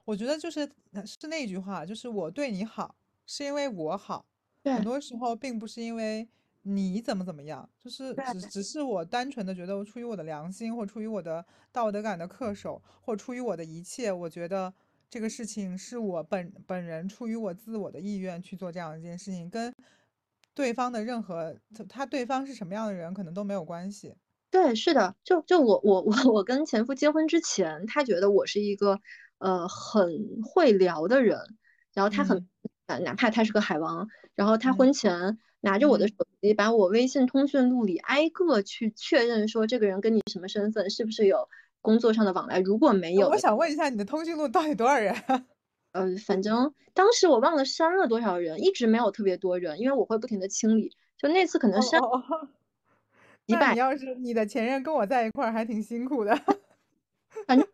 Speaker 1: 我觉得就是呃是那句话，就是我对你好，是因为我好，很多时候并不是因为你怎么怎么样，就是只只是我单纯的觉得出于我的良心，或出于我的道德感的恪守，或出于我的一切，我觉得这个事情是我本本人出于我自我的意愿去做这样一件事情，跟对方的任何他他对方是什么样的人可能都没有关系。
Speaker 2: 对，是的，就就我我我 我跟前夫结婚之前，他觉得我是一个呃很会聊的人，然后他很哪怕他是个海王，然后他
Speaker 1: 嗯。
Speaker 2: 婚前拿着我的
Speaker 1: 嗯，
Speaker 2: 手机，把我微信通讯录里挨个去确认说这个人跟你什么身份，是不是有工作上的往来，如果没有
Speaker 1: 我，想问一下，你的通讯录到底多少人啊？
Speaker 2: 呃，反正当时我忘了删了多少人，一直没有特别多人，因为我会不停的清理，就那次可能
Speaker 1: 哦
Speaker 2: 删
Speaker 1: 哦哦。
Speaker 2: 几百。
Speaker 1: 那你要是你的前任跟我在一块儿，还挺辛苦的。
Speaker 2: 反正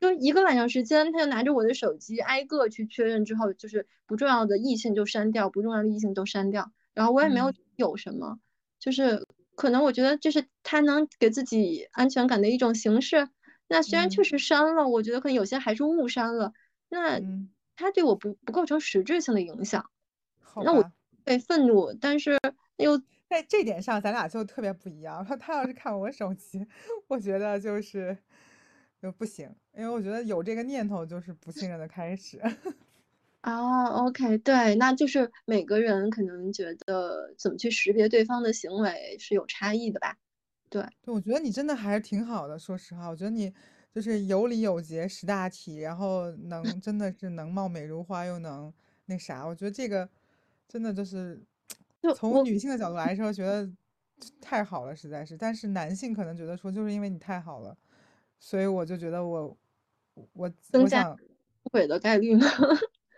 Speaker 2: 就一个晚上时间，他就拿着我的手机挨个去确认之后，就是不重要的异性就删掉，不重要的异性都删掉。然后我也没有
Speaker 1: 嗯
Speaker 2: 有什么，就是可能我觉得这是他能给自己安全感的一种形式。那虽然确
Speaker 1: 嗯
Speaker 2: 实删了，我觉得可能有些还是误删了，那
Speaker 1: 嗯，
Speaker 2: 他对我不不构成实质性的影响，那我
Speaker 1: 好吧，
Speaker 2: 会愤怒，但是又
Speaker 1: 在这点上咱俩就特别不一样。他 他要是看我手机，我觉得就是就不行，因为我觉得有这个念头就是不信任的开始。
Speaker 2: 啊，OK，对，那就是每个人可能觉得怎么去识别对方的行为是有差异的吧？对，
Speaker 1: 对，我觉得你真的还是挺好的，说实话，我觉得你就是有礼有节识大体，然后能真的是能貌美如花，又能那啥，我觉得这个真的就是
Speaker 2: 就我
Speaker 1: 从女性的角度来说，觉得 太好了，实在是。但是男性可能觉得说，就是因为你太好了，所以我就觉得我我
Speaker 2: 增加出轨的概率吗？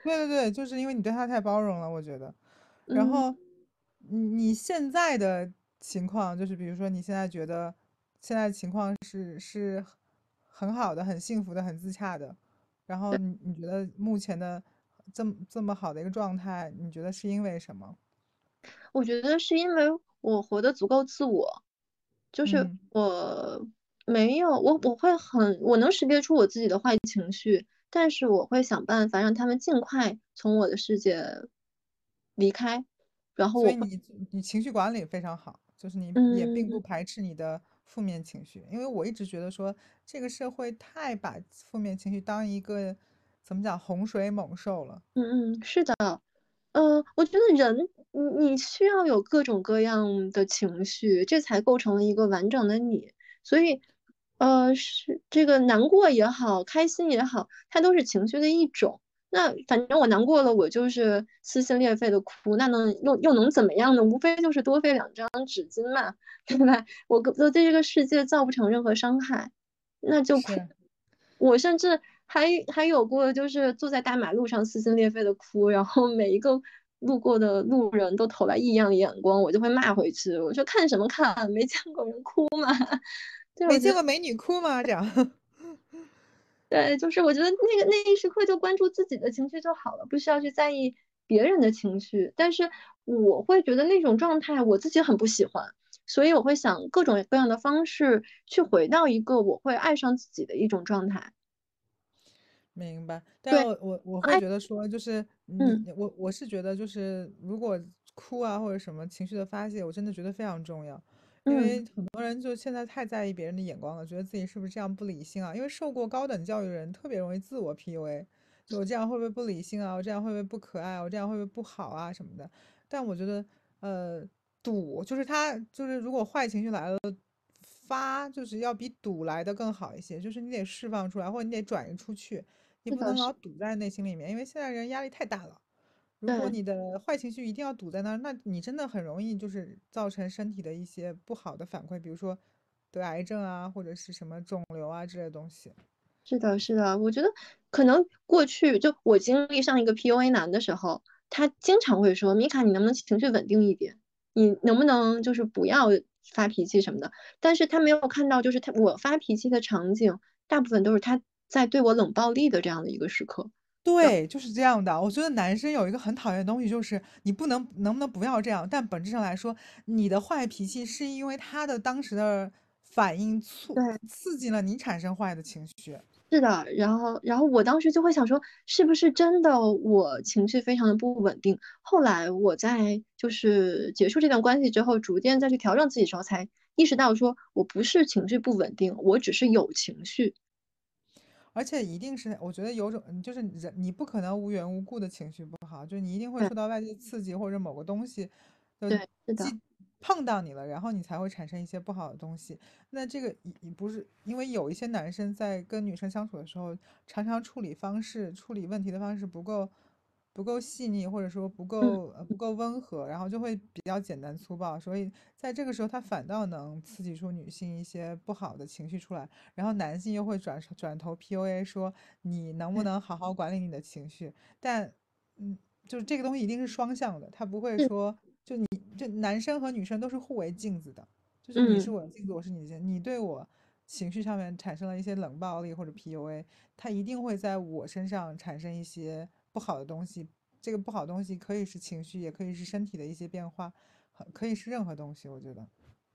Speaker 1: 对对对，就是因为你对他太包容了，我觉得。然
Speaker 2: 嗯。
Speaker 1: 后你你现在的情况，就是比如说你现在觉得现在的情况是是很好的、很幸福的、很自洽的，然后你你觉得目前的这么这么好的一个状态，你觉得是因为什么？
Speaker 2: 我觉得是因为我活得足够自我，就是
Speaker 1: 嗯，
Speaker 2: 我没有我我会很我能识别出我自己的坏情绪，但是我会想办法让他们尽快从我的世界离开，然后我会
Speaker 1: 所以你你情绪管理非常好，就是你也并不
Speaker 2: 嗯
Speaker 1: 排斥你的负面情绪，因为我一直觉得说这个社会太把负面情绪当一个怎么讲洪水猛兽了。
Speaker 2: 嗯嗯是的。呃，我觉得人，你你需要有各种各样的情绪，这才构成了一个完整的你。所以，呃，是这个难过也好，开心也好，它都是情绪的一种。那反正我难过了，我就是撕心裂肺的哭，那能又又能怎么样呢？无非就是多费两张纸巾嘛，对吧？我我对这个世界造不成任何伤害，那就哭。
Speaker 1: 是，
Speaker 2: 我甚至还还有过，就是坐在大马路上撕心裂肺的哭，然后每一个路过的路人都投来异样的眼光，我就会骂回去。我说看什么看，没见过人哭吗？对，
Speaker 1: 没见过美女哭吗？这样。
Speaker 2: 对，就是我觉得那个那一时刻就关注自己的情绪就好了，不需要去在意别人的情绪。但是我会觉得那种状态我自己很不喜欢，所以我会想各种各样的方式去回到一个我会爱上自己的一种状态。
Speaker 1: 明白，但，我我我会，觉得说，就是你
Speaker 2: 嗯
Speaker 1: 我我是觉得就是如果哭啊或者什么情绪的发泄，我真的觉得非常重要，因为
Speaker 2: 嗯。
Speaker 1: 很多人就现在太在意别人的眼光了，觉得自己是不是这样不理性啊？因为受过高等教育的人特别容易自我 PUA，就我这样会不会不理性啊？我这样会不会不可爱啊？我这样会不会不好啊什么的？但我觉得，呃，赌就是他就是如果坏情绪来了。发就是要比赌来的更好一些，就是你得释放出来，或者你得转移出去，你不能老堵在内心里面，因为现在人压力太大了。如果，你的坏情绪一定要堵在那儿，那你真的很容易就是造成身体的一些不好的反馈，比如说得癌症啊，或者是什么肿瘤啊之类的东西。
Speaker 2: 是的，是的。我觉得可能过去就我经历上一个 PUA 男的时候，他经常会说：“米卡，你能不能情绪稳定一点？你能不能就是不要发脾气什么的？”但是他没有看到，就是他我发脾气的场景，大部分都是他在对我冷暴力的这样的一个时刻。
Speaker 1: 对，就是这样的。我觉得男生有一个很讨厌的东西，就是你不能能不能不要这样？但本质上来说，你的坏脾气是因为他的当时的反应促
Speaker 2: 对，
Speaker 1: 刺激了你产生坏的情绪。
Speaker 2: 是的，然后，然后我当时就会想说，是不是真的我情绪非常的不稳定？后来我在就是结束这段关系之后，逐渐再去调整自己的时候，才意识到说我不是情绪不稳定，我只是有情绪。
Speaker 1: 而且一定是，我觉得有种，嗯就是人，你不可能无缘无故的情绪不好，就是你一定会受到外界刺激或者某个东西的
Speaker 2: 对，是的，
Speaker 1: 碰到你了，然后你才会产生一些不好的东西。那这个也也不是，因为有一些男生在跟女生相处的时候，常常处理方式、处理问题的方式不够不够细腻，或者说不
Speaker 2: 嗯，
Speaker 1: 够呃不够温和，然后就会比较简单粗暴，所以在这个时候，他反倒能刺激出女性一些不好的情绪出来。然后男性又会转转头 PUA 说你能不，能好好管理你的情绪？但，嗯，就是这个东西一定是双向的，他不会，说就你就男生和女生都是互为镜子的，就是你是
Speaker 2: 嗯，
Speaker 1: 我的镜子，我是你的镜子，你对我情绪上面产生了一些冷暴力或者 PUA，他一定会在我身上产生一些不好的东西。这个不好的东西可以是情绪，也可以是身体的一些变化，可以是任何东西，我觉得。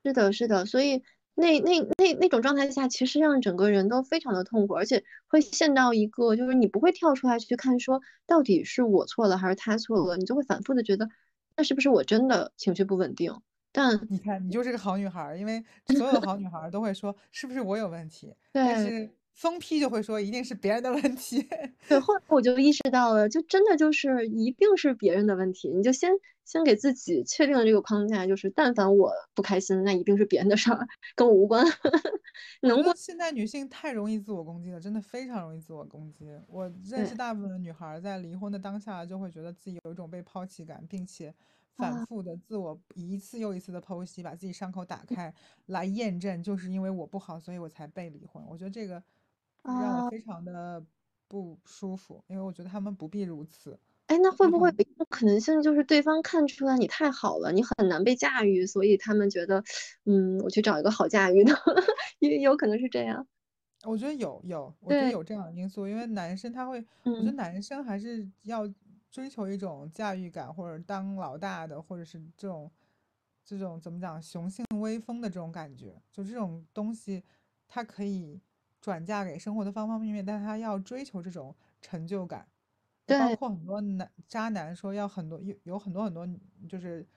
Speaker 2: 是的，是的。所以那那那那种状态下，其实让整个人都非常的痛苦，而且会陷到一个就是你不会跳出来去看说到底是我错了还是他错了，你就会反复的觉得那是不是我真的情绪不稳定？但
Speaker 1: 你看，你就是个好女孩儿，因为所有的好女孩儿都会说是不是我有问题，但
Speaker 2: 对，
Speaker 1: 是疯批就会说一定是别人的问题。
Speaker 2: 对，后来我就意识到了，就真的就是一定是别人的问题。你就先先给自己确定了这个框架，就是但凡我不开心，那一定是别人的事儿，跟我无关。能过
Speaker 1: 现在女性太容易自我攻击了，真的非常容易自我攻击。我认识大部分的女孩在离婚的当下就会觉得自己有一种被抛弃感，并且反复的自我一次又一次的剖析，把自己伤口打开来验证，就是因为我不好，所以我才被离婚。我觉得这个。让我非常的不舒服，因为我觉得他们不必如此。
Speaker 2: 哎，那会不会有一种可能性，就是对方看出来你太好了，你很难被驾驭，所以他们觉得，嗯，我去找一个好驾驭的，也有可能是这样。
Speaker 1: 我觉得有有，我觉得有这样的因素，因为男生他会，我觉得男生还是要追求一种驾驭感，或者当老大的，或者是这种这种怎么讲雄性威风的这种感觉，就这种东西，他可以。转嫁给生活的方方面面，但他要追求这种成就感，包括很多男渣男说要很多有有很多很多就是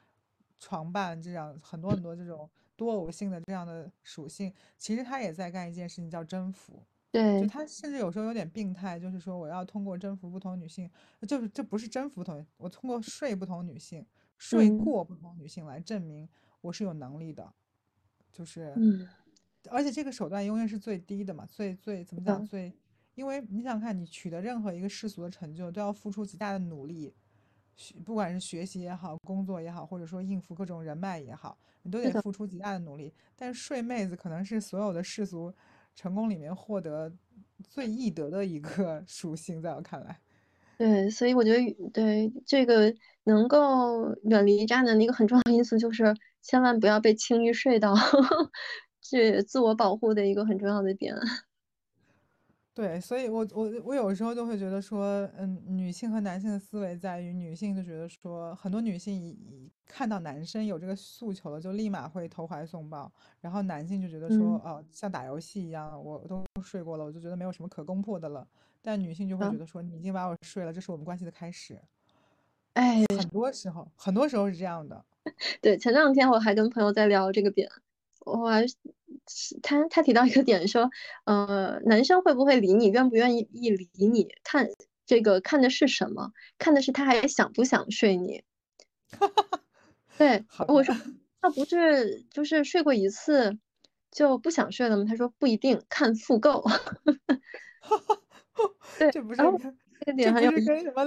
Speaker 1: 床伴这样很多很多这种多偶性的这样的属性，其实他也在干一件事情叫征服。
Speaker 2: 对，
Speaker 1: 就他甚至有时候有点病态，就是说我要通过征服不同女性，就是这不是征服同，我通过睡不同女性，睡过不同女性来证明我是有能力的，就是
Speaker 2: 嗯。
Speaker 1: 而且这个手段永远是最低的嘛，最最怎么讲最？因为你想看，你取得任何一个世俗的成就，都要付出极大的努力，学不管是学习也好，工作也好，或者说应付各种人脉也好，你都得付出极大的努力。但是睡妹子可能是所有的世俗成功里面获得最易得的一个 属性，在我看来。
Speaker 2: 对，所以我觉得对这个能够远离渣男的一个很重要的因素，就是千万不要被轻易睡到。是自我保护的一个很重要的点。
Speaker 1: 对，所以我我我有时候就会觉得说，嗯，女性和男性的思维在于，女性就觉得说，很多女性一看到男生有这个诉求了，就立马会投怀送抱，然后男性就觉得说，哦，像打游戏一样，我都睡过了，我就觉得没有什么可攻破的了。但女性就会觉得说，你已经把我睡了，这是我们关系的开始。
Speaker 2: 哎，
Speaker 1: 很多时候，很多时候是这样的。
Speaker 2: 对，前两天我还跟朋友在聊这个点。我还他他提到一个点说，呃，男生会不会理你，愿不愿意理你，看这个看的是什么？看的是他还想不想睡你。对，我说他不是就是睡过一次就不想睡了吗？他说不一定，看复购。对，
Speaker 1: 这不是这个点还有跟什么？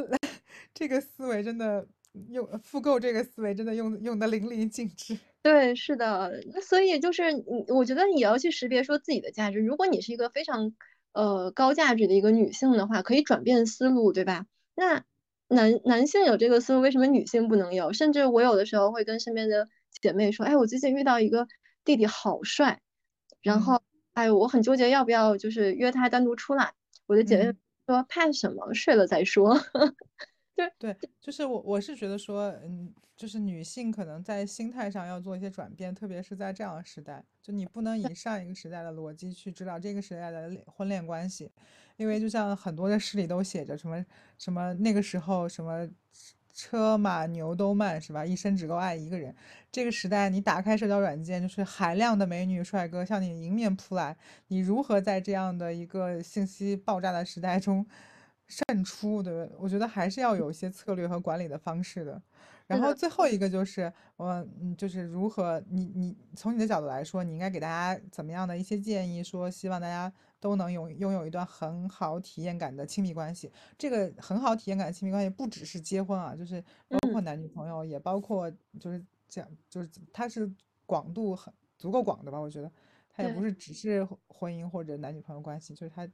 Speaker 1: 这个思维真的用复购这个思维真的用用的淋漓尽致。
Speaker 2: 对，是的，那所以就是你，我觉得你要去识别说自己的价值。如果你是一个非常呃高价值的一个女性的话，可以转变思路，对吧？那男男性有这个思路，为什么女性不能有？甚至我有的时候会跟身边的姐妹说，哎，我最近遇到一个弟弟好帅，然后哎，我很纠结要不要就是约他单独出来。我的姐妹说怕什么，睡了再说。
Speaker 1: 对对，就是我我是觉得说，嗯。就是女性可能在心态上要做一些转变，特别是在这样的时代，就你不能以上一个时代的逻辑去指导这个时代的婚恋关系，因为就像很多的诗里都写着什么什么那个时候什么车马牛都慢是吧？一生只够爱一个人。这个时代你打开社交软件，就是海量的美女帅哥向你迎面扑来，你如何在这样的一个信息爆炸的时代中胜出？对，我觉得还是要有一些策略和管理的方式的。然后最后一个就是，我嗯，就是如何你你从你的角度来说，你应该给大家怎么样的一些建议？说希望大家都能拥拥有一段很好体验感的亲密关系。这个很好体验感的亲密关系不只是结婚啊，就是包括男女朋友，也包括就是这样，就是它是广度很足够广的吧？我觉得它也不是只是婚姻或者男女朋友关系，就是它就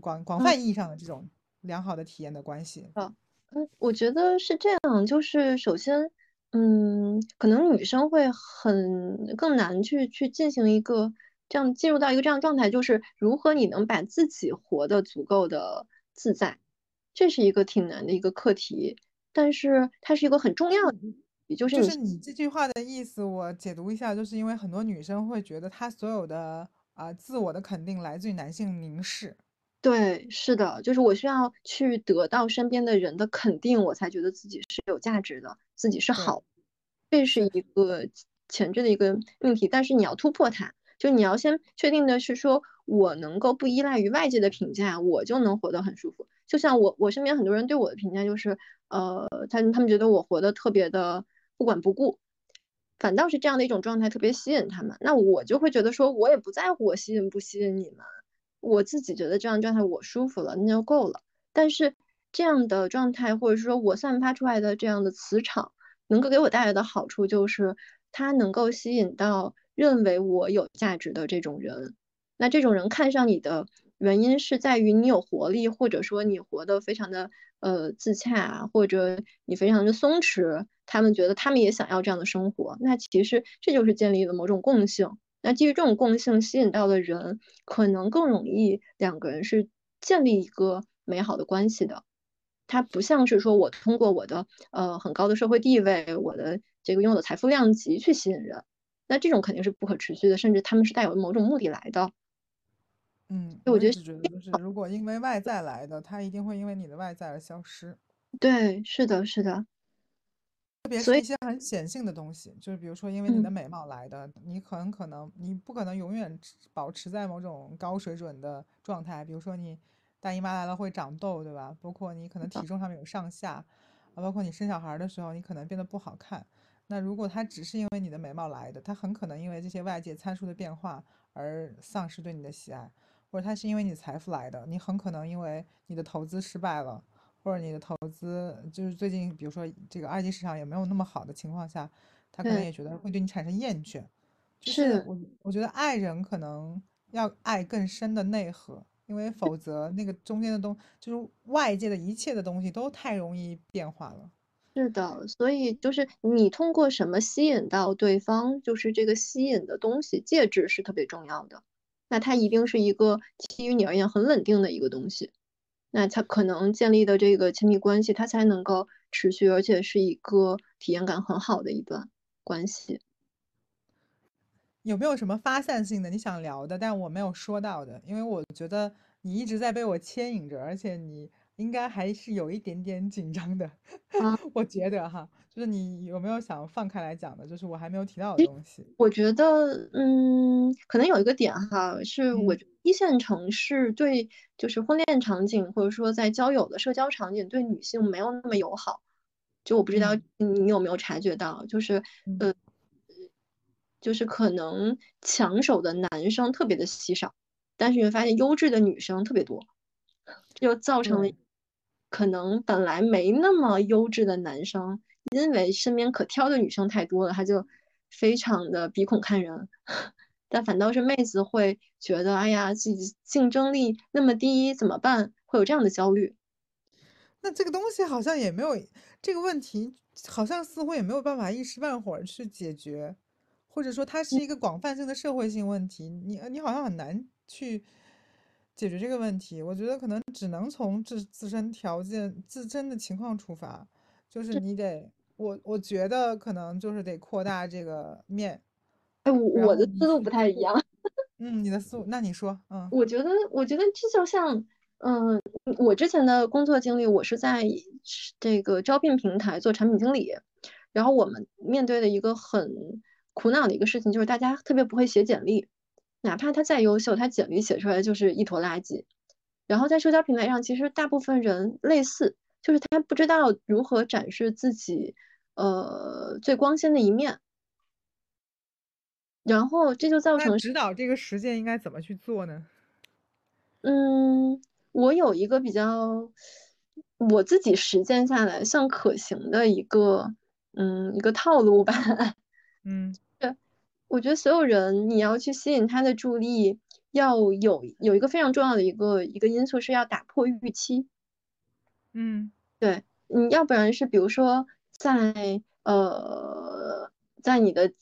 Speaker 1: 广广泛意义上的这种良好的体验的关系。
Speaker 2: 嗯，我觉得是这样，就是首先，嗯，可能女生会很更难去去进行一个这样进入到一个这样状态，就是如何你能把自己活得足够的自在，这是一个挺难的一个课题，但是它是一个很重要的，也就是
Speaker 1: 就是你这句话的意思，我解读一下，就是因为很多女生会觉得她所有的啊自我的肯定来自于男性凝视。
Speaker 2: 对，是的，就是我需要去得到身边的人的肯定，我才觉得自己是有价值的，自己是好，这是一个前置的一个命题。但是你要突破它，就你要先确定的是说，我能够不依赖于外界的评价，我就能活得很舒服。就像我，我身边很多人对我的评价就是，呃，他他们觉得我活得特别的不管不顾，反倒是这样的一种状态特别吸引他们。那我就会觉得说，我也不在乎我吸引不吸引你们，我自己觉得这样状态我舒服了，那就够了。但是这样的状态，或者说我散发出来的这样的磁场，能够给我带来的好处就是，它能够吸引到认为我有价值的这种人。那这种人看上你的。原因是在于你有活力，或者说你活得非常的呃自洽，或者你非常的松弛，他们觉得他们也想要这样的生活。那其实这就是建立了某种共性。那基于这种共性吸引到的人，可能更容易两个人是建立一个美好的关系的。它不像是说我通过我的呃很高的社会地位，我的这个拥有的财富量级去吸引人，那这种肯定是不可持续的，甚至他们是带有某种目的来的。
Speaker 1: 嗯，
Speaker 2: 我觉
Speaker 1: 得觉得就是，如果因为外在来的，他一定会因为你的外在而消失。
Speaker 2: 对，是的，是的。
Speaker 1: 特别是一些很显性的东西，就是比如说因为你的美貌来的，你很可能你不可能永远保持在某种高水准的状态。比如说你大姨妈来了会长痘，对吧？包括你可能体重上面有上下，啊，包括你生小孩的时候你可能变得不好看。那如果他只是因为你的美貌来的，他很可能因为这些外界参数的变化而丧失对你的喜爱。或者他是因为你财富来的，你很可能因为你的投资失败了，或者你的投资就是最近，比如说这个二级市场也没有那么好的情况下，他可能也觉得会对你产生厌倦。就是我我觉得爱人可能要爱更深的内核，因为否则那个中间的东就是外界的一切的东西都太容易变化了。
Speaker 2: 是的，所以就是你通过什么吸引到对方，就是这个吸引的东西，介质是特别重要的。那它一定是一个基于你而言很稳定的一个东西，那他可能建立的这个亲密关系，他才能够持续，而且是一个体验感很好的一段关系。
Speaker 1: 有没有什么发散性的你想聊的，但我没有说到的？因为我觉得你一直在被我牵引着，而且你应该还是有一点点紧张的。我觉得哈。就是你有没有想放开来讲的？就是我还没有提到的东西。
Speaker 2: 我觉得，嗯，可能有一个点哈，是我一线城市对就是婚恋场景或者说在交友的社交场景对女性没有那么友好。就我不知道你有没有察觉到，就是呃，就是可能抢手的男生特别的稀少，但是你会发现优质的女生特别多，就造成了可能本来没那么优质的男生。因为身边可挑的女生太多了，他就非常的鼻孔看人，但反倒是妹子会觉得，哎呀，自己竞争力那么低，怎么办？会有这样的焦虑。
Speaker 1: 那这个东西好像也没有这个问题，好像似乎也没有办法一时半会儿去解决，或者说它是一个广泛性的社会性问题，你你好像很难去解决这个问题。我觉得可能只能从自自身条件、自身的情况出发，就是你得。我我觉得可能就是得扩大这个面，
Speaker 2: 哎，我我的思路不太一样。
Speaker 1: 嗯，你的思路，那你说，嗯，
Speaker 2: 我觉得，我觉得这就像，嗯，我之前的工作经历，我是在这个招聘平台做产品经理，然后我们面对的一个很苦恼的一个事情，就是大家特别不会写简历，哪怕他再优秀，他简历写出来就是一坨垃圾。然后在社交平台上，其实大部分人类似。就是他不知道如何展示自己，呃，最光鲜的一面，然后这就造成
Speaker 1: 指导这个实践应该怎么去做呢？
Speaker 2: 嗯，我有一个比较我自己实践下来算可行的一个，嗯，一个套路吧。
Speaker 1: 嗯，
Speaker 2: 对，我觉得所有人你要去吸引他的注意，要有有一个非常重要的一个一个因素是要打破预期。
Speaker 1: 嗯。
Speaker 2: 对，你要不然是比如说在呃，在你的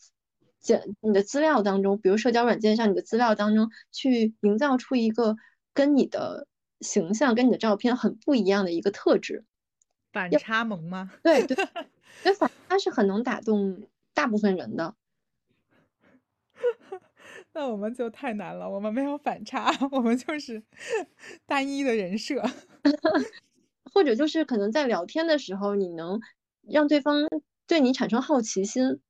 Speaker 2: 简你的资料当中，比如社交软件上你的资料当中，去营造出一个跟你的形象跟你的照片很不一样的一个特质，
Speaker 1: 反差萌吗？
Speaker 2: 对 对，所以反差是很能打动大部分人的。
Speaker 1: 那我们就太难了，我们没有反差，我们就是 单一的人设。
Speaker 2: 或者就是可能在聊天的时候，你能让对方对你产生好奇心，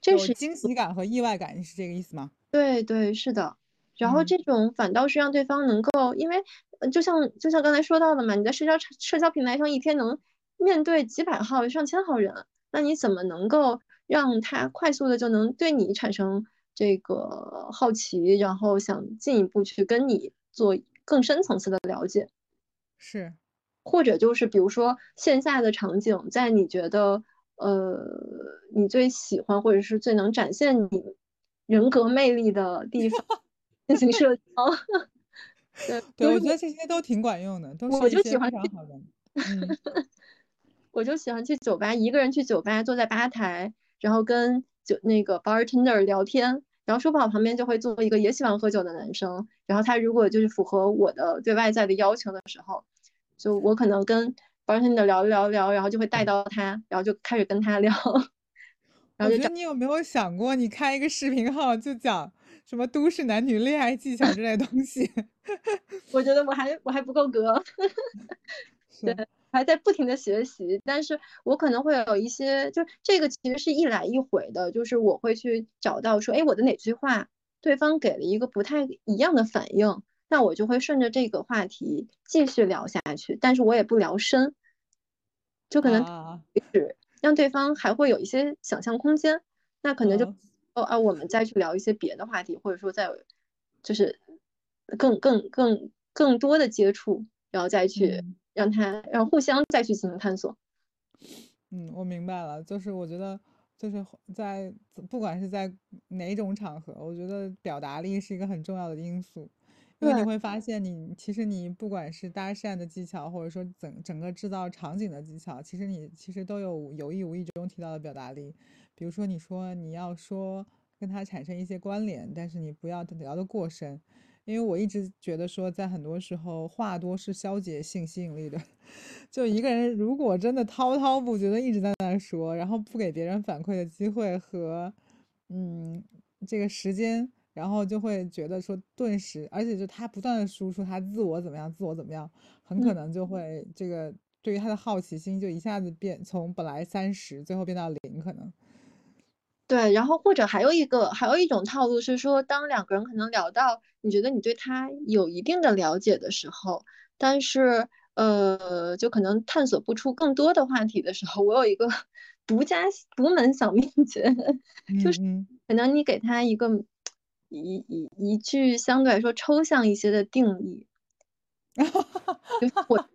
Speaker 2: 这是
Speaker 1: 惊喜感和意外感，是这个意思吗？
Speaker 2: 对对，是的。然后
Speaker 1: 嗯
Speaker 2: 这种反倒是让对方能够，因为呃就像就像刚才说到的嘛，你在社交社交平台上一天能面对几百号、上千号人，那你怎么能够让他快速的就能对你产生这个好奇，然后想进一步去跟你做更深层次的了解？
Speaker 1: 是，
Speaker 2: 或者就是比如说线下的场景，在你觉得呃你最喜欢或者是最能展现你人格魅力的地方 进行社交。对，
Speaker 1: 对，我觉得这些都挺管用的，都
Speaker 2: 我
Speaker 1: 是非
Speaker 2: 就喜欢
Speaker 1: 常好的。嗯，
Speaker 2: 我就喜欢去酒吧，一个人去酒吧，坐在吧台，然后跟酒那个 bartender 聊天，然后说不好旁边就会坐一个也喜欢喝酒的男生，然后他如果就是符合我的对外在的要求的时候，就我可能跟 bartender 聊一聊聊，然后就会带到他，然后就开始跟他聊，然后就
Speaker 1: 我觉得你有没有想过，你开一个视频号就讲什么都市男女恋爱技巧之类的东西？
Speaker 2: 我觉得我还我还不够格，
Speaker 1: 是，
Speaker 2: 还在不停的学习，但是我可能会有一些，就这个其实是一来一回的，就是我会去找到说，哎，我的哪句话对方给了一个不太一样的反应，那我就会顺着这个话题继续聊下去，但是我也不聊深，就可能
Speaker 1: 是，
Speaker 2: 让对方还会有一些想象空间，那可能就
Speaker 1: 嗯。
Speaker 2: 哦啊，我们再去聊一些别的话题，或者说再就是更更更更多的接触，然后再去
Speaker 1: 嗯
Speaker 2: 让他让互相再去进行探索。
Speaker 1: 嗯，我明白了，就是我觉得就是在不管是在哪种场合，我觉得表达力是一个很重要的因素，因为你会发现你其实你不管是搭讪的技巧，或者说整整个制造场景的技巧，其实你其实都有有意无意中提到的表达力。比如说你说你要说跟他产生一些关联，但是你不要聊得过深。因为我一直觉得说，在很多时候话多是消解性吸引力的。就一个人如果真的滔滔不绝的一直在那说，然后不给别人反馈的机会和嗯这个时间，然后就会觉得说顿时，而且就他不断的输出他自我怎么样，自我怎么样，很可
Speaker 2: 嗯
Speaker 1: 能就会这个对于他的好奇心就一下子变从本来三十，最后变到零，可能。
Speaker 2: 对，然后或者还有一个还有一种套路是说，当两个人可能聊到你觉得你对他有一定的了解的时候，但是呃，就可能探索不出更多的话题的时候，我有一个 独家独门小秘诀，就是
Speaker 1: 嗯。
Speaker 2: 可能你给他一个一一一句相对来说抽象一些的定义，就是我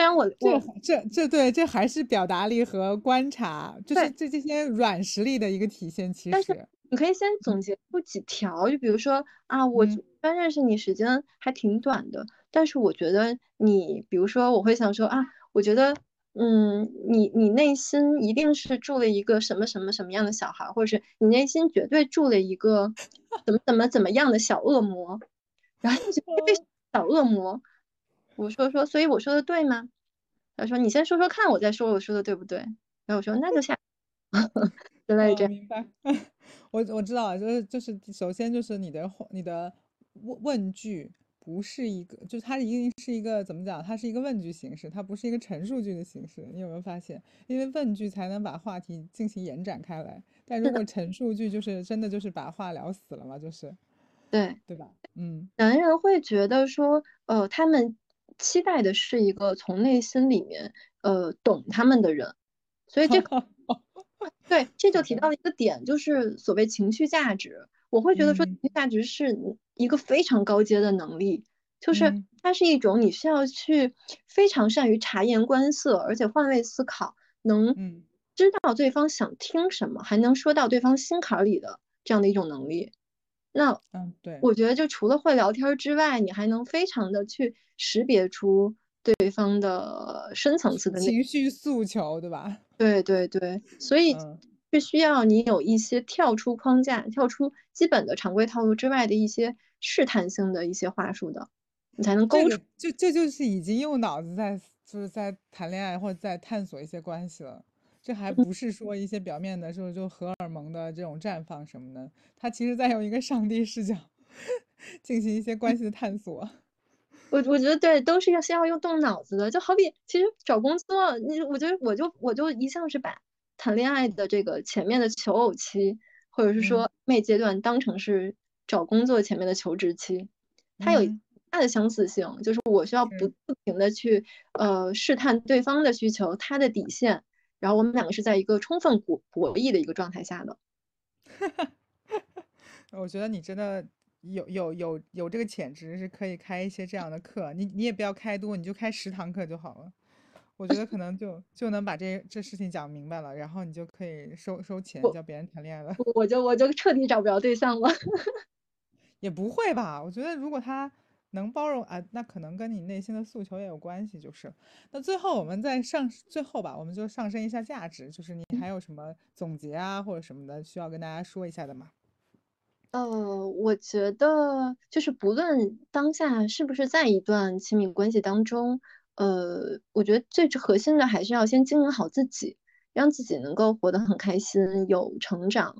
Speaker 2: 虽然我
Speaker 1: 这这这对，这还是表达力和观察，就是这这些软实力的一个体现。其
Speaker 2: 但是
Speaker 1: 实，
Speaker 2: 你可以先总结出几条，就比如说啊，我
Speaker 1: 嗯。
Speaker 2: 虽然认识你时间还挺短的，但是我觉得你，比如说我会想说啊，我觉得，嗯，你你内心一定是住了一个什么什么什么样的小孩儿，或者是你内心绝对住了一个怎么怎么怎么样的小恶魔，然后你就这 小恶魔，我说说，所以我说的对吗？他说你先说说看，我再说我说的对不对？然后我说那就下之类这
Speaker 1: 哦，
Speaker 2: 样。
Speaker 1: 明白。我我知道，就是就是，首先就是你的话你的问问句不是一个，就是它一定是一个怎么讲？它是一个问句形式，它不是一个陈述句的形式。你有没有发现？因为问句才能把话题进行延展开来，但如，果陈述句就是真的就是把话聊死了嘛，就是
Speaker 2: 对。
Speaker 1: 对吧？嗯，
Speaker 2: 男人会觉得说，呃，他们期待的是一个从内心里面，呃，懂他们的人，所以这个 对，这就，提到了一个点，就是所谓情绪价值。我会觉得说，情
Speaker 1: 嗯
Speaker 2: 绪价值是一个非常高阶的能力，就是
Speaker 1: 嗯
Speaker 2: 它是一种你需要去非常善于察言观色，而且换位思考，能
Speaker 1: 嗯
Speaker 2: 知道对方想听什么，还能说到对方心坎儿里的这样的一种能力。那
Speaker 1: 嗯，对，
Speaker 2: 我觉得，就除了会聊天儿之外，你还能非常的去识别出对方的深层次的。
Speaker 1: 情绪诉求，对吧？
Speaker 2: 对对对，所以
Speaker 1: 嗯。
Speaker 2: 是需要你有一些跳出框架、跳出基本的常规套路之外的一些试探性的一些话术的，你才能勾出。
Speaker 1: 这个这这就是已经用脑子在就是在谈恋爱或者在探索一些关系了，这还不是说一些表面的，就是就荷尔蒙的这种绽放什么的，他其实在用一个上帝视角进行一些关系的探索。
Speaker 2: 我我觉得对，都是要先要用动脑子的，就好比其实找工作，你我觉得我就我就一向是把谈恋爱的这个前面的求偶期，或者是
Speaker 1: 嗯。
Speaker 2: 说暧阶段当成是找工作前面的求职期，它有大的相似性，就是我需要不不停的去呃试探对方的需求，他的底线，然后我们两个是在一个充分博博弈的一个状态下的。
Speaker 1: 我觉得你真的有有有有这个潜质，是可以开一些这样的课。你你也不要开多，你就开十堂课就好了。我觉得可能就就能把这这事情讲明白了，然后你就可以收收钱教别人谈恋爱了。
Speaker 2: 我就我就彻底找不着对象了。
Speaker 1: 也不会吧？我觉得如果他能包容啊，那可能跟你内心的诉求也有关系。就是那最后我们再上最后吧，我们就上升一下价值。就是你还有什么总结啊或者什么的需要跟大家说一下的吗？
Speaker 2: 呃，我觉得就是不论当下是不是在一段亲密关系当中。呃，我觉得最核心的还是要先经营好自己，让自己能够活得很开心、有成长，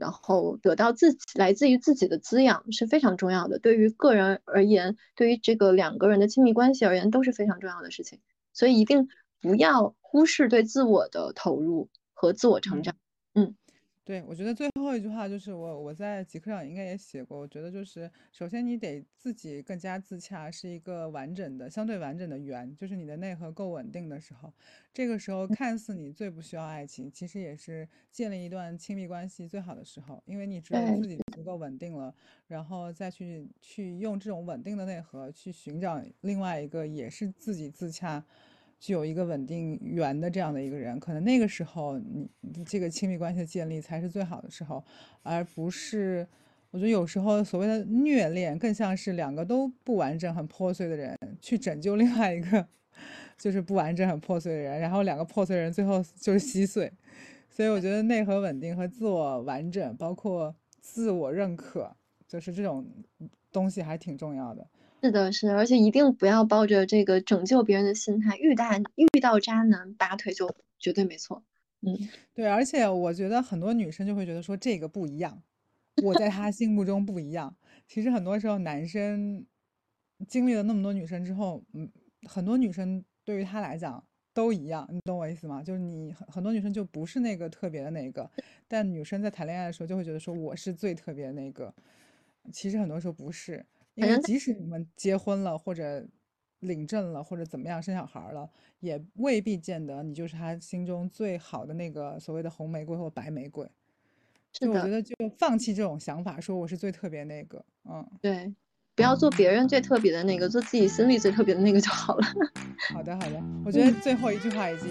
Speaker 2: 然后得到自己来自于自己的滋养是非常重要的。对于个人而言，对于这个两个人的亲密关系而言都是非常重要的事情。所以一定不要忽视对自我的投入和自我成长。嗯。
Speaker 1: 对，我觉得最后一句话就是我我在极客上应该也写过，我觉得就是首先你得自己更加自洽，是一个完整的、相对完整的圆，就是你的内核够稳定的时候，这个时候看似你最不需要爱情，其实也是建立一段亲密关系最好的时候，因为你只有自己足够稳定了，然后再去去用这种稳定的内核去寻找另外一个也是自己自洽。具有一个稳定源的这样的一个人，可能那个时候你这个亲密关系的建立才是最好的时候，而不是我觉得有时候所谓的虐恋更像是两个都不完整、很破碎的人去拯救另外一个就是不完整、很破碎的人，然后两个破碎人最后就是稀碎。所以我觉得内核稳定和自我完整，包括自我认可，就是这种东西还挺重要的。
Speaker 2: 是的，是的，而且一定不要抱着这个拯救别人的心态，遇到遇到渣男拔腿就绝对没错。嗯，
Speaker 1: 对，而且我觉得很多女生就会觉得说这个不一样，我在他心目中不一样。其实很多时候男生经历了那么多女生之后，嗯，很多女生对于他来讲都一样，你懂我意思吗？就是你很很多女生就不是那个特别的那个，但女生在谈恋爱的时候就会觉得说我是最特别那个，其实很多时候不是。因为即使你们结婚了，或者领证了，或者怎么样生小孩了，也未必见得你就是他心中最好的那个所谓的红玫瑰或白玫瑰。就我觉得，就放弃这种想法，说我是最特别那个。嗯，
Speaker 2: 对，不要做别人最特别的那个，做自己心里最特别的那个就好了。
Speaker 1: 好的，好的。我觉得最后一句话已经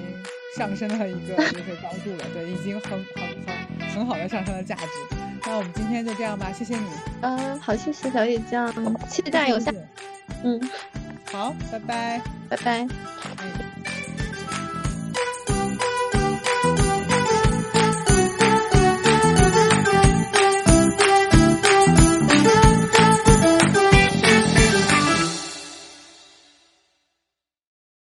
Speaker 1: 上升了一个就是高度了，对，已经很很很很好的上升了价值。那我们今天就这样吧，谢谢你。
Speaker 2: 嗯，好，谢谢小野酱，期待有下。嗯，
Speaker 1: 好，拜拜，
Speaker 2: 拜拜。